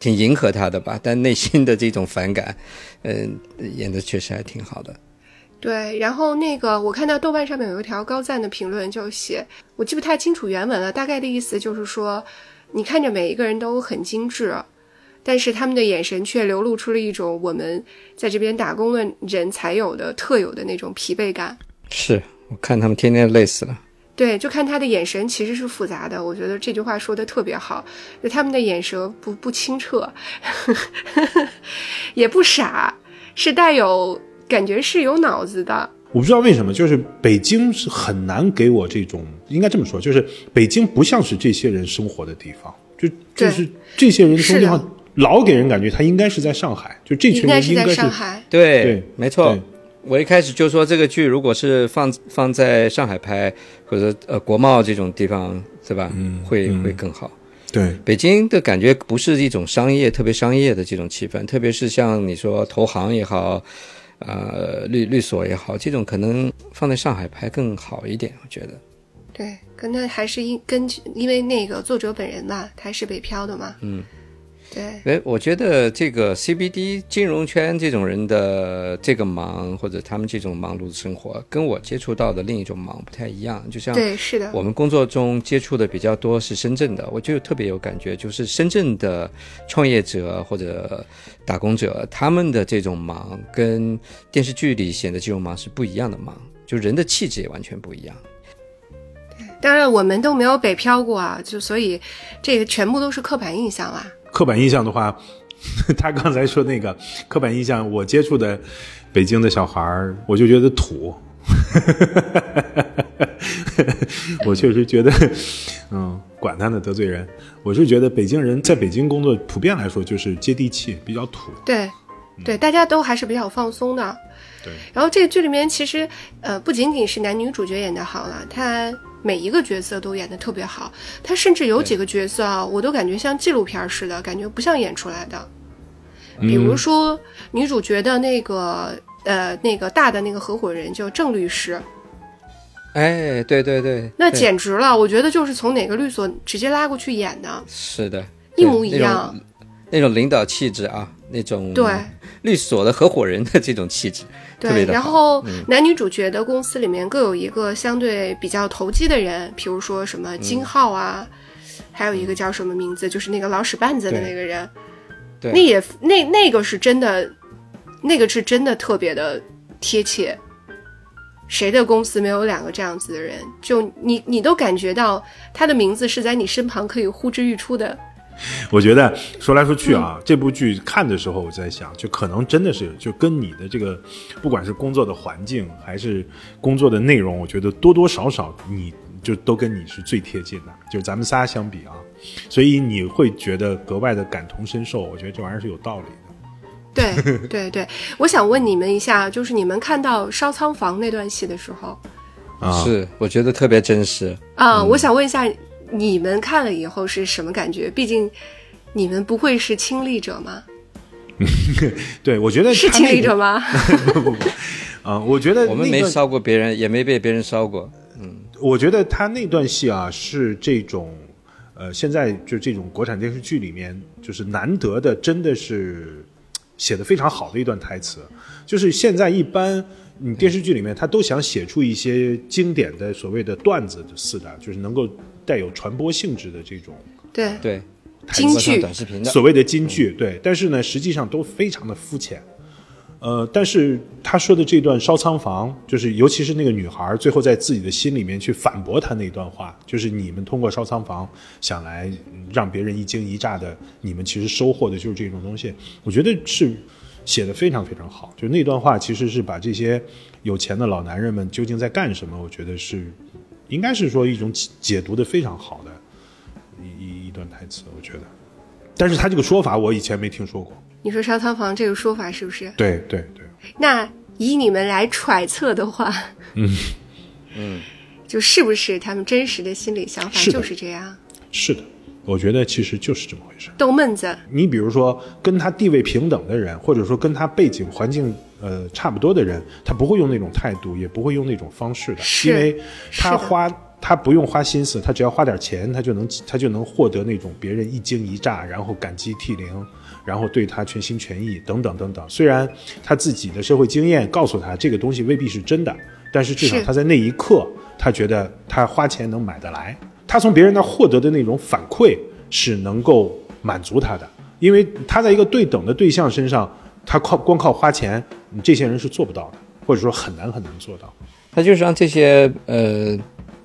挺迎合他的吧，但内心的这种反感，嗯、演的确实还挺好的。对，然后那个我看到豆瓣上面有一条高赞的评论，就写我记不太清楚原文了，大概的意思就是说，你看着每一个人都很精致，但是他们的眼神却流露出了一种我们在这边打工的人才有的特有的那种疲惫感。是我看他们天天累死了。对，就看他的眼神其实是复杂的。我觉得这句话说的特别好，就他们的眼神不不清澈，[LAUGHS] 也不傻，是带有感觉是有脑子的。我不知道为什么，就是北京是很难给我这种，应该这么说，就是北京不像是这些人生活的地方，就就是这些人生活地方老给人感觉他应该是在上海，就这群应该是在人应该是上海，对，对没错。我一开始就说这个剧如果是放放在上海拍，或者呃国贸这种地方，对吧？嗯，会会更好。对北京的感觉不是一种商业特别商业的这种气氛，特别是像你说投行也好，呃律律所也好，这种可能放在上海拍更好一点，我觉得。对，可能还是因根据因为那个作者本人嘛，他是北漂的嘛，嗯，对，哎，我觉得这个 CBD 金融圈这种人的这个忙，或者他们这种忙碌的生活，跟我接触到的另一种忙不太一样。就像对，是的，我们工作中接触的比较多是深圳的，我就特别有感觉，就是深圳的创业者或者打工者，他们的这种忙跟电视剧里显的这种忙是不一样的忙，就人的气质也完全不一样。当然我们都没有北漂过啊，就所以这个全部都是刻板印象啦。刻板印象的话，[LAUGHS] 他刚才说那个刻板印象，我接触的北京的小孩儿，我就觉得土。[LAUGHS] 我确实觉得，嗯，管他呢，得罪人。我是觉得北京人在北京工作，普遍来说就是接地气，比较土。对，对，大家都还是比较放松的。对，然后这个剧里面其实呃不仅仅是男女主角演的好了，他每一个角色都演得特别好，他甚至有几个角色啊，我都感觉像纪录片似的，感觉不像演出来的。比如说女主角的那个呃那个大的那个合伙人叫郑律师，哎，对对对，那简直了，我觉得就是从哪个律所直接拉过去演的，是的，一模一样。那种领导气质啊，那种对律所的合伙人的这种气质，对，的然好。后男女主角的公司里面各有一个相对比较投机的人，比如说什么金浩啊，还有一个叫什么名字，就是那个老使绊子的那个人，对那也那那个是真的，那个是真的特别的贴切。谁的公司没有两个这样子的人？就你你都感觉到他的名字是在你身旁可以呼之欲出的 [LAUGHS] 我觉得说来说去啊，这部剧看的时候，我在想，就可能真的是就跟你的这个，不管是工作的环境还是工作的内容，我觉得多多少少你就都跟你是最贴近的，就是咱们仨相比啊，所以你会觉得格外的感同身受。我觉得这玩意儿是有道理的。对对对，我想问你们一下，就是你们看到烧仓房那段戏的时候，啊，是我觉得特别真实。啊，我想问一下，你们看了以后是什么感觉？毕竟你们不会是亲历者吗？[LAUGHS] 对，我觉得是亲历者吗？[LAUGHS] 不不不，啊，我觉得 [LAUGHS] 我们没烧过别人，也没被别人烧过。嗯我觉得他那段戏啊，是这种，呃，现在就这种国产电视剧里面，就是难得的，真的是写的非常好的一段台词。就是现在一般你电视剧里面，他都想写出一些经典的所谓的段子似的，就是能够带有传播性质的这种对，对，京我上剧。短视频的，所谓的金句，对，但是呢，实际上都非常的肤浅。呃，但是他说的这段烧仓房，就是尤其是那个女孩，最后在自己的心里面去反驳他那段话，就是你们通过烧仓房想来嗯让别人一惊一乍的，你们其实收获的就是这种东西。我觉得是写的非常非常好，就那段话其实是把这些有钱的老男人们究竟在干什么，我觉得是应该是说一种解解读的非常好的一一一段台词，我觉得。但是他这个说法我以前没听说过。你说烧仓房这个说法是不是？对对对，那以你们来揣测的话，嗯嗯，就是不是他们真实的心理想法就是这样？是的，我觉得其实就是这么回事。逗闷子，你比如说跟他地位平等的人，或者说跟他背景环境呃差不多的人，他不会用那种态度，也不会用那种方式的，因为他花他不用花心思，他只要花点钱，他就能他就能获得那种别人一惊一乍，然后感激涕零，然后对他全心全意等等等等。虽然他自己的社会经验告诉他这个东西未必是真的，但是至少他在那一刻，他觉得他花钱能买得来，他从别人那获得的那种反馈是能够满足他的，因为他在一个对等的对象身上，他靠光靠花钱，这些人是做不到的，或者说很难很难做到。他就是让这些呃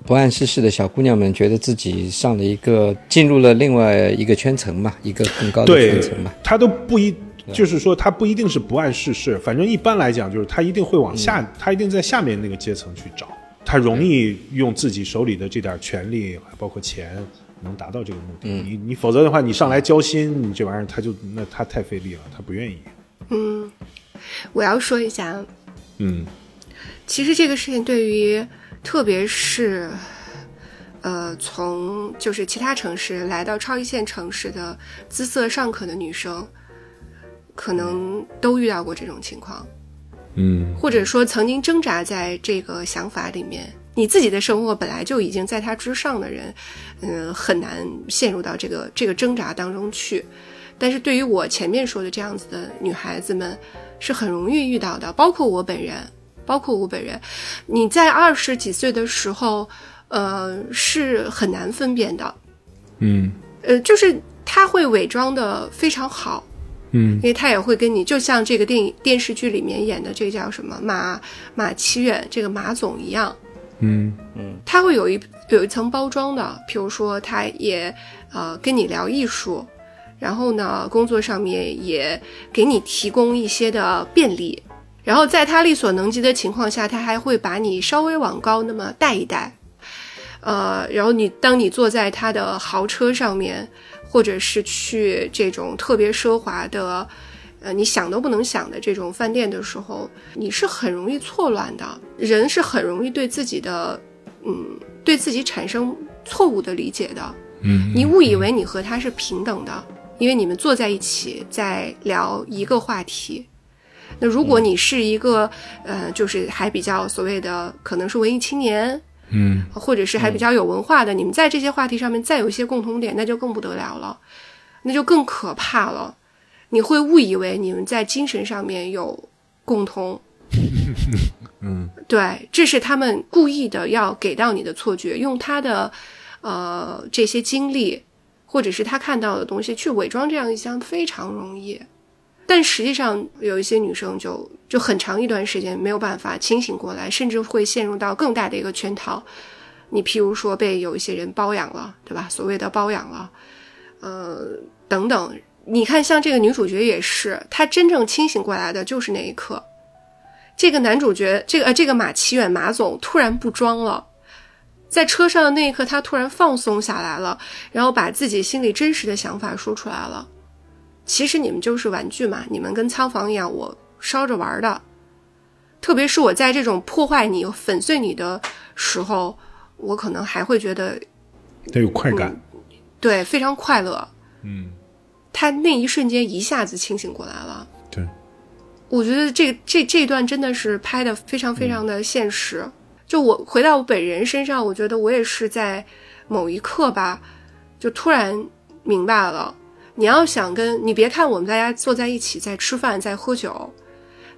不谙世事的小姑娘们觉得自己上了一个进入了另外一个圈层嘛，一个更高的圈层嘛。，他都不一，就是说他不一定是不谙世事，反正一般来讲就是他一定会往下，他一定在下面那个阶层去找，他容易用自己手里的这点权利，包括钱，能达到这个目的。你你否则的话，你上来交心，你这玩意儿他就那他太费力了，他不愿意。我要说一下，嗯其实这个事情对于特别是，呃，从就是其他城市来到超一线城市的姿色尚可的女生，可能都遇到过这种情况，嗯或者说曾经挣扎在这个想法里面。你自己的生活本来就已经在它之上的人，嗯、很难陷入到这个这个挣扎当中去。但是对于我前面说的这样子的女孩子们，是很容易遇到的，包括我本人，包括我本人。你在二十几岁的时候，呃，是很难分辨的，嗯。呃，就是他会伪装的非常好，嗯。因为他也会跟你，就像这个电影电视剧里面演的这个叫什么马马七远这个马总一样，嗯。他会有一有一层包装的，比如说他也呃跟你聊艺术，然后呢工作上面也给你提供一些的便利，然后在他力所能及的情况下，他还会把你稍微往高那么带一带，呃，然后你当你坐在他的豪车上面，或者是去这种特别奢华的。呃，你想都不能想的这种饭店的时候，你是很容易错乱的。人是很容易对自己的，嗯，对自己产生错误的理解的。嗯你误以为你和他是平等的，因为你们坐在一起在聊一个话题。那如果你是一个，呃，就是还比较所谓的可能是文艺青年，嗯或者是还比较有文化的，你们在这些话题上面再有一些共同点，那就更不得了了，那就更可怕了。你会误以为你们在精神上面有共同，[LAUGHS] 嗯对，这是他们故意的要给到你的错觉，用他的呃这些经历，或者是他看到的东西去伪装这样一项非常容易。但实际上，有一些女生就就很长一段时间没有办法清醒过来，甚至会陷入到更大的一个圈套。你譬如说被有一些人包养了，对吧？所谓的包养了，呃，等等。你看，像这个女主角也是，她真正清醒过来的就是那一刻。这个男主角，这个呃，这个马奇远马总突然不装了，在车上的那一刻，他突然放松下来了，然后把自己心里真实的想法说出来了。其实你们就是玩具嘛，你们跟仓房一样，我烧着玩的。特别是我在这种破坏你、粉碎你的时候，我可能还会觉得，得有快感，对，非常快乐。嗯，他那一瞬间一下子清醒过来了。对，我觉得这这这段真的是拍的非常非常的现实。就我回到我本人身上，我觉得我也是在某一刻吧，就突然明白了。你要想跟你别看我们大家坐在一起在吃饭在喝酒。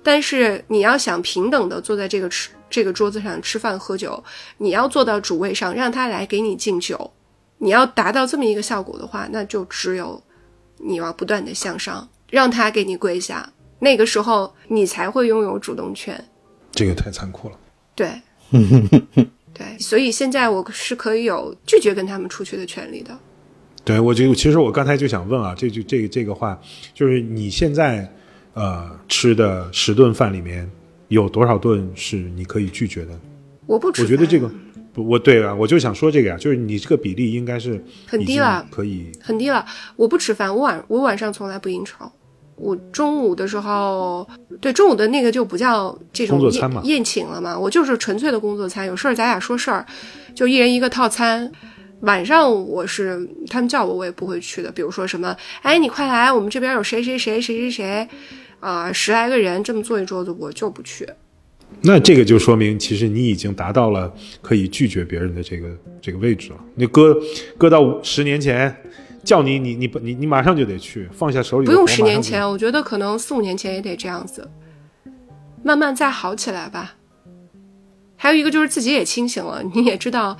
但是你要想平等的坐在这个吃这个桌子上吃饭喝酒，你要坐到主位上，让他来给你敬酒。你要达到这么一个效果的话，那就只有你要不断的向上，让他给你跪下，那个时候你才会拥有主动权。这个太残酷了。对，[LAUGHS] 对，所以现在我是可以有拒绝跟他们出去的权利的。对，我就其实我刚才就想问啊，这就这个这个话，就是你现在。呃，吃的十顿饭里面有多少顿是你可以拒绝的？我不吃。我觉得这个不，我对啊，我就想说这个呀，就是你这个比例应该是很低了，可以很低了。我不吃饭，我晚我晚上从来不应酬。我中午的时候，对中午的那个就不叫这种宴宴请了嘛，我就是纯粹的工作餐，有事儿咱俩说事儿，就一人一个套餐。晚上我是他们叫我，我也不会去的。比如说什么，哎，你快来，我们这边有谁谁谁谁谁谁。啊，十来个人这么坐一桌子，我就不去。那这个就说明，其实你已经达到了可以拒绝别人的这个这个位置了。你搁搁到十年前，叫你你你你你马上就得去，放下手里。不用十年前，我觉得可能四五年前也得这样子，慢慢再好起来吧。还有一个就是自己也清醒了，你也知道，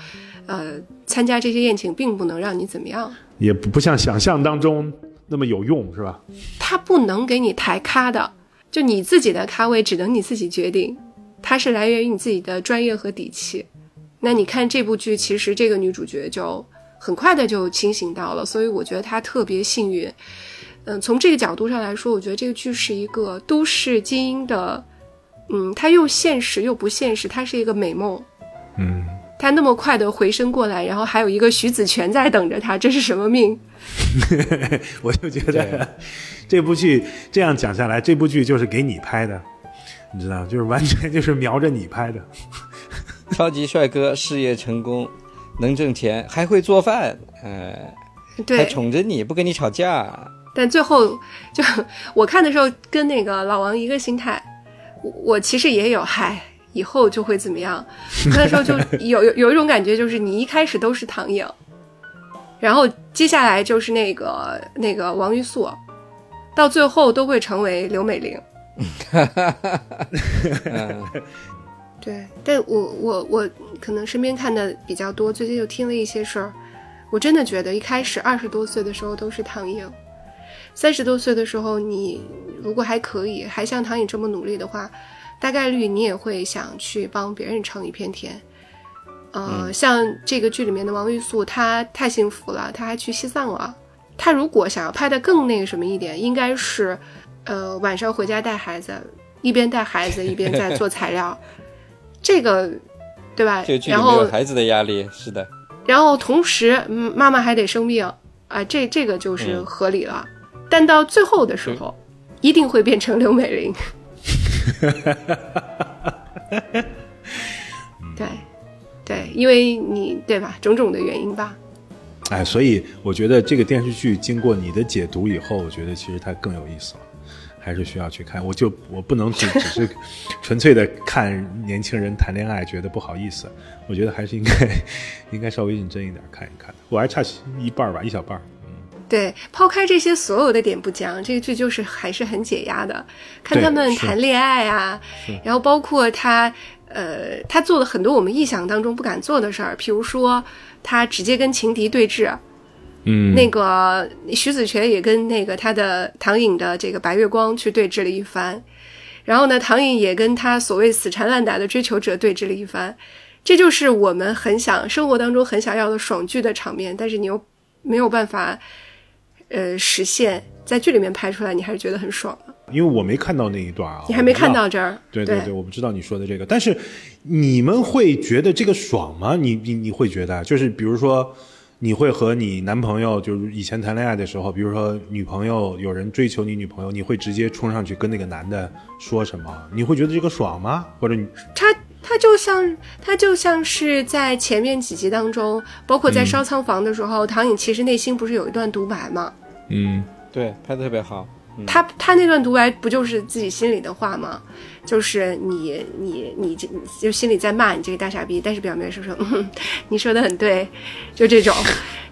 呃，参加这些宴请并不能让你怎么样，也不不像想象当中。那么有用是吧？他不能给你抬咖的，就你自己的咖位只能你自己决定，它是来源于你自己的专业和底气。那你看这部剧，其实这个女主角就很快的就清醒到了，所以我觉得他特别幸运。嗯，从这个角度上来说，我觉得这个剧是一个都市精英的，嗯，它又现实又不现实，它是一个美梦。嗯，他那么快的回升过来，然后还有一个徐子泉在等着他，这是什么命？[LAUGHS] 我就觉得 [LAUGHS] 这部剧这样讲下来，这部剧就是给你拍的，你知道，就是完全就是瞄着你拍的。[LAUGHS] 超级帅哥，事业成功，能挣钱，还会做饭，哎，还宠着你不跟你吵架。但最后就我看的时候，跟那个老王一个心态，我其实也有，嗨，以后就会怎么样？那时候就有 [LAUGHS] 有有一种感觉，就是你一开始都是唐颖。然后接下来就是那个那个王玉素，到最后都会成为刘美玲。[LAUGHS] 对，但我我我可能身边看的比较多，最近又听了一些事儿，我真的觉得一开始二十多岁的时候都是唐颖，三十多岁的时候你如果还可以，还像唐颖这么努力的话，大概率你也会想去帮别人撑一片天。呃，像这个剧里面的王玉素，她太幸福了，她还去西藏了。她如果想要拍的更那个什么一点，应该是，呃，晚上回家带孩子，一边带孩子一边在做材料，这个，对吧？然后孩子的压力是的。然后同时，妈妈还得生病啊，这这个就是合理了。但到最后的时候，一定会变成刘美玲。[LAUGHS] 对。对，因为你对吧，种种的原因吧。哎，所以我觉得这个电视剧经过你的解读以后，我觉得其实它更有意思了，还是需要去看。我就我不能只只是纯粹的看年轻人谈恋爱觉得不好意思，我觉得还是应该应该稍微认真一点看一看。我还差一半吧，一小半。嗯，对，抛开这些所有的点不讲，这个剧就是还是很解压的，看他们谈恋爱啊，然后包括他。呃，他做了很多我们意想当中不敢做的事儿，譬如说，他直接跟情敌对峙，嗯，那个徐子泉也跟那个他的唐颖的这个白月光去对峙了一番，然后呢，唐颖也跟他所谓死缠烂打的追求者对峙了一番，这就是我们很想生活当中很想要的爽剧的场面，但是你又没有办法呃实现，在剧里面拍出来，你还是觉得很爽的。因为我没看到那一段啊，你还没看到这儿，对对对，我不知道你说的这个，但是你们会觉得这个爽吗？你你你会觉得，就是比如说，你会和你男朋友，就是以前谈恋爱的时候，比如说女朋友有人追求你女朋友，你会直接冲上去跟那个男的说什么？你会觉得这个爽吗？或者你他他就像他就像是在前面几集当中，包括在烧仓房的时候，唐颖其实内心不是有一段独白吗？嗯对，拍的特别好。他他那段独白不就是自己心里的话吗？就是你你你这你就心里在骂你这个大傻逼，但是表面是说，嗯，你说的很对，就这种。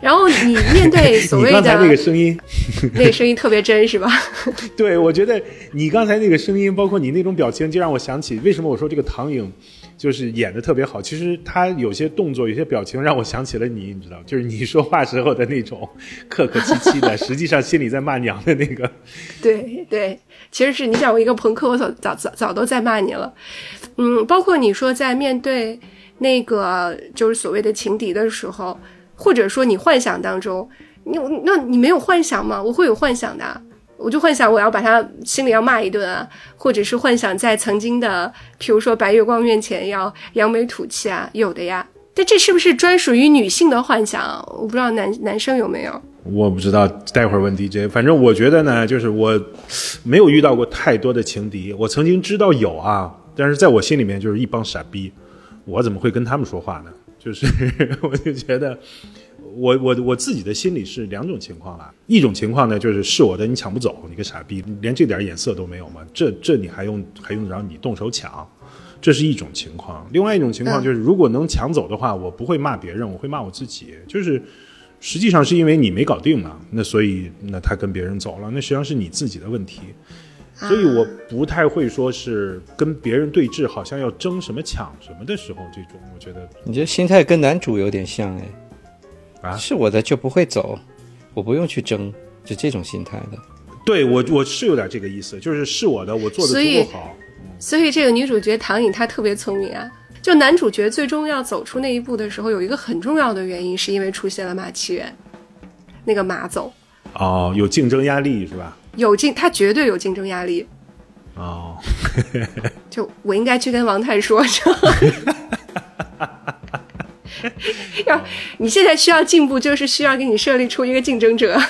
然后你面对 [LAUGHS] 所谓的你刚才那个声音，那个声音特别真，是吧？[LAUGHS] 对我觉得你刚才那个声音，包括你那种表情，就让我想起为什么我说这个唐颖。就是演的特别好，其实他有些动作、有些表情让我想起了你，你知道，就是你说话时候的那种客客气气的，[LAUGHS] 实际上心里在骂娘的那个。对对，其实是你想我一个朋克，我早早早早都在骂你了。嗯，包括你说在面对那个就是所谓的情敌的时候，或者说你幻想当中，你那你没有幻想吗？我会有幻想的，我就幻想我要把他心里要骂一顿啊，或者是幻想在曾经的，譬如说白月光面前要扬眉吐气啊，有的呀。但这是不是专属于女性的幻想？我不知道男男生有没有。我不知道，待会儿问 DJ。反正我觉得呢，就是我没有遇到过太多的情敌。我曾经知道有啊，但是在我心里面就是一帮傻逼，我怎么会跟他们说话呢？就是 [LAUGHS] 我就觉得，我我我自己的心里是两种情况啦。一种情况呢，就是是我的你抢不走，你个傻逼，连这点眼色都没有吗？这这你还用还用得着你动手抢？这是一种情况。另外一种情况就是，如果能抢走的话，我不会骂别人，我会骂我自己。就是实际上是因为你没搞定嘛，那所以那他跟别人走了，那实际上是你自己的问题。所以我不太会说是跟别人对峙，好像要争什么抢什么的时候，这种我觉得你这心态跟男主有点像哎，啊是我的就不会走，我不用去争，就这种心态的。对我我是有点这个意思，就是是我的，我做的足够好。所以这个女主角唐颖她特别聪明啊。就男主角最终要走出那一步的时候，有一个很重要的原因，是因为出现了马奇缘，那个马总哦，有竞争压力是吧？有竞，他绝对有竞争压力。哦，[LAUGHS] 就我应该去跟王太说，说 [LAUGHS] [LAUGHS] 要你现在需要进步，就是需要给你设立出一个竞争者。[LAUGHS]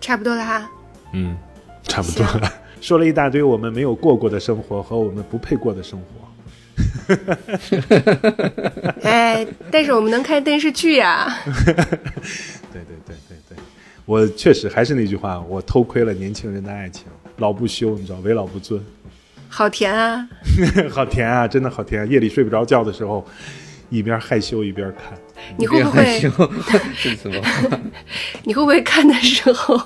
差不多了哈，嗯，差不多了。说了一大堆我们没有过过的生活和我们不配过的生活。[LAUGHS] 哎，但是我们能看电视剧呀、对对对对对，我确实还是那句话，我偷窥了年轻人的爱情，老不休，你知道，为老不尊，好甜啊！[LAUGHS] 好甜啊，真的好甜、啊。夜里睡不着觉的时候，一边害羞一边看。你会不会？[LAUGHS] [LAUGHS] 你会不会看的时候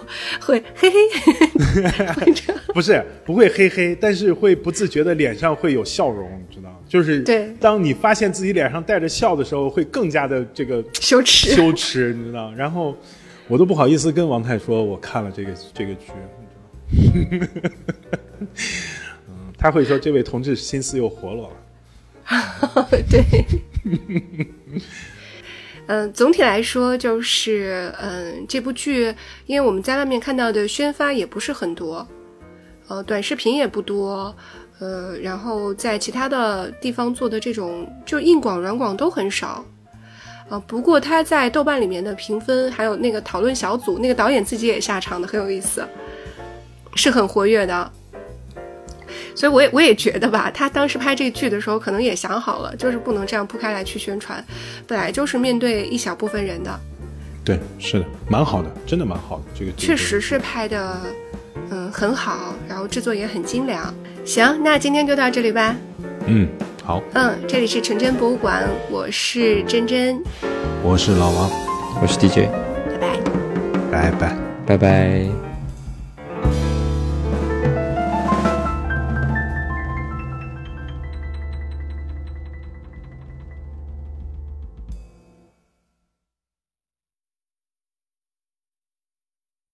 会嘿嘿，会？不是不会嘿嘿，但是会不自觉的脸上会有笑容，你知道吗，就是对当你发现自己脸上带着笑的时候，会更加的这个羞耻。羞耻，你知道。然后我都不好意思跟王太说我看了这个这个剧，你知道。他会说这位同志心思又活络了。[LAUGHS] 对，嗯，[LAUGHS] 总体来说就是，嗯，这部剧，因为我们在外面看到的宣发也不是很多，呃，短视频也不多，呃，然后在其他的地方做的这种，就硬广、软广都很少。呃，不过他在豆瓣里面的评分，还有那个讨论小组，那个导演自己也下场的，很有意思，是很活跃的。所以我也我也觉得吧，他当时拍这剧的时候，可能也想好了，就是不能这样铺开来去宣传，本来就是面对一小部分人的，对，是的，蛮好的，真的蛮好的。这个剧确实是拍的，嗯，很好，然后制作也很精良。行，那今天就到这里吧。嗯，好，嗯，这里是纯真博物馆，我是真真，我是老王，我是 DJ，拜拜。拜拜。拜拜。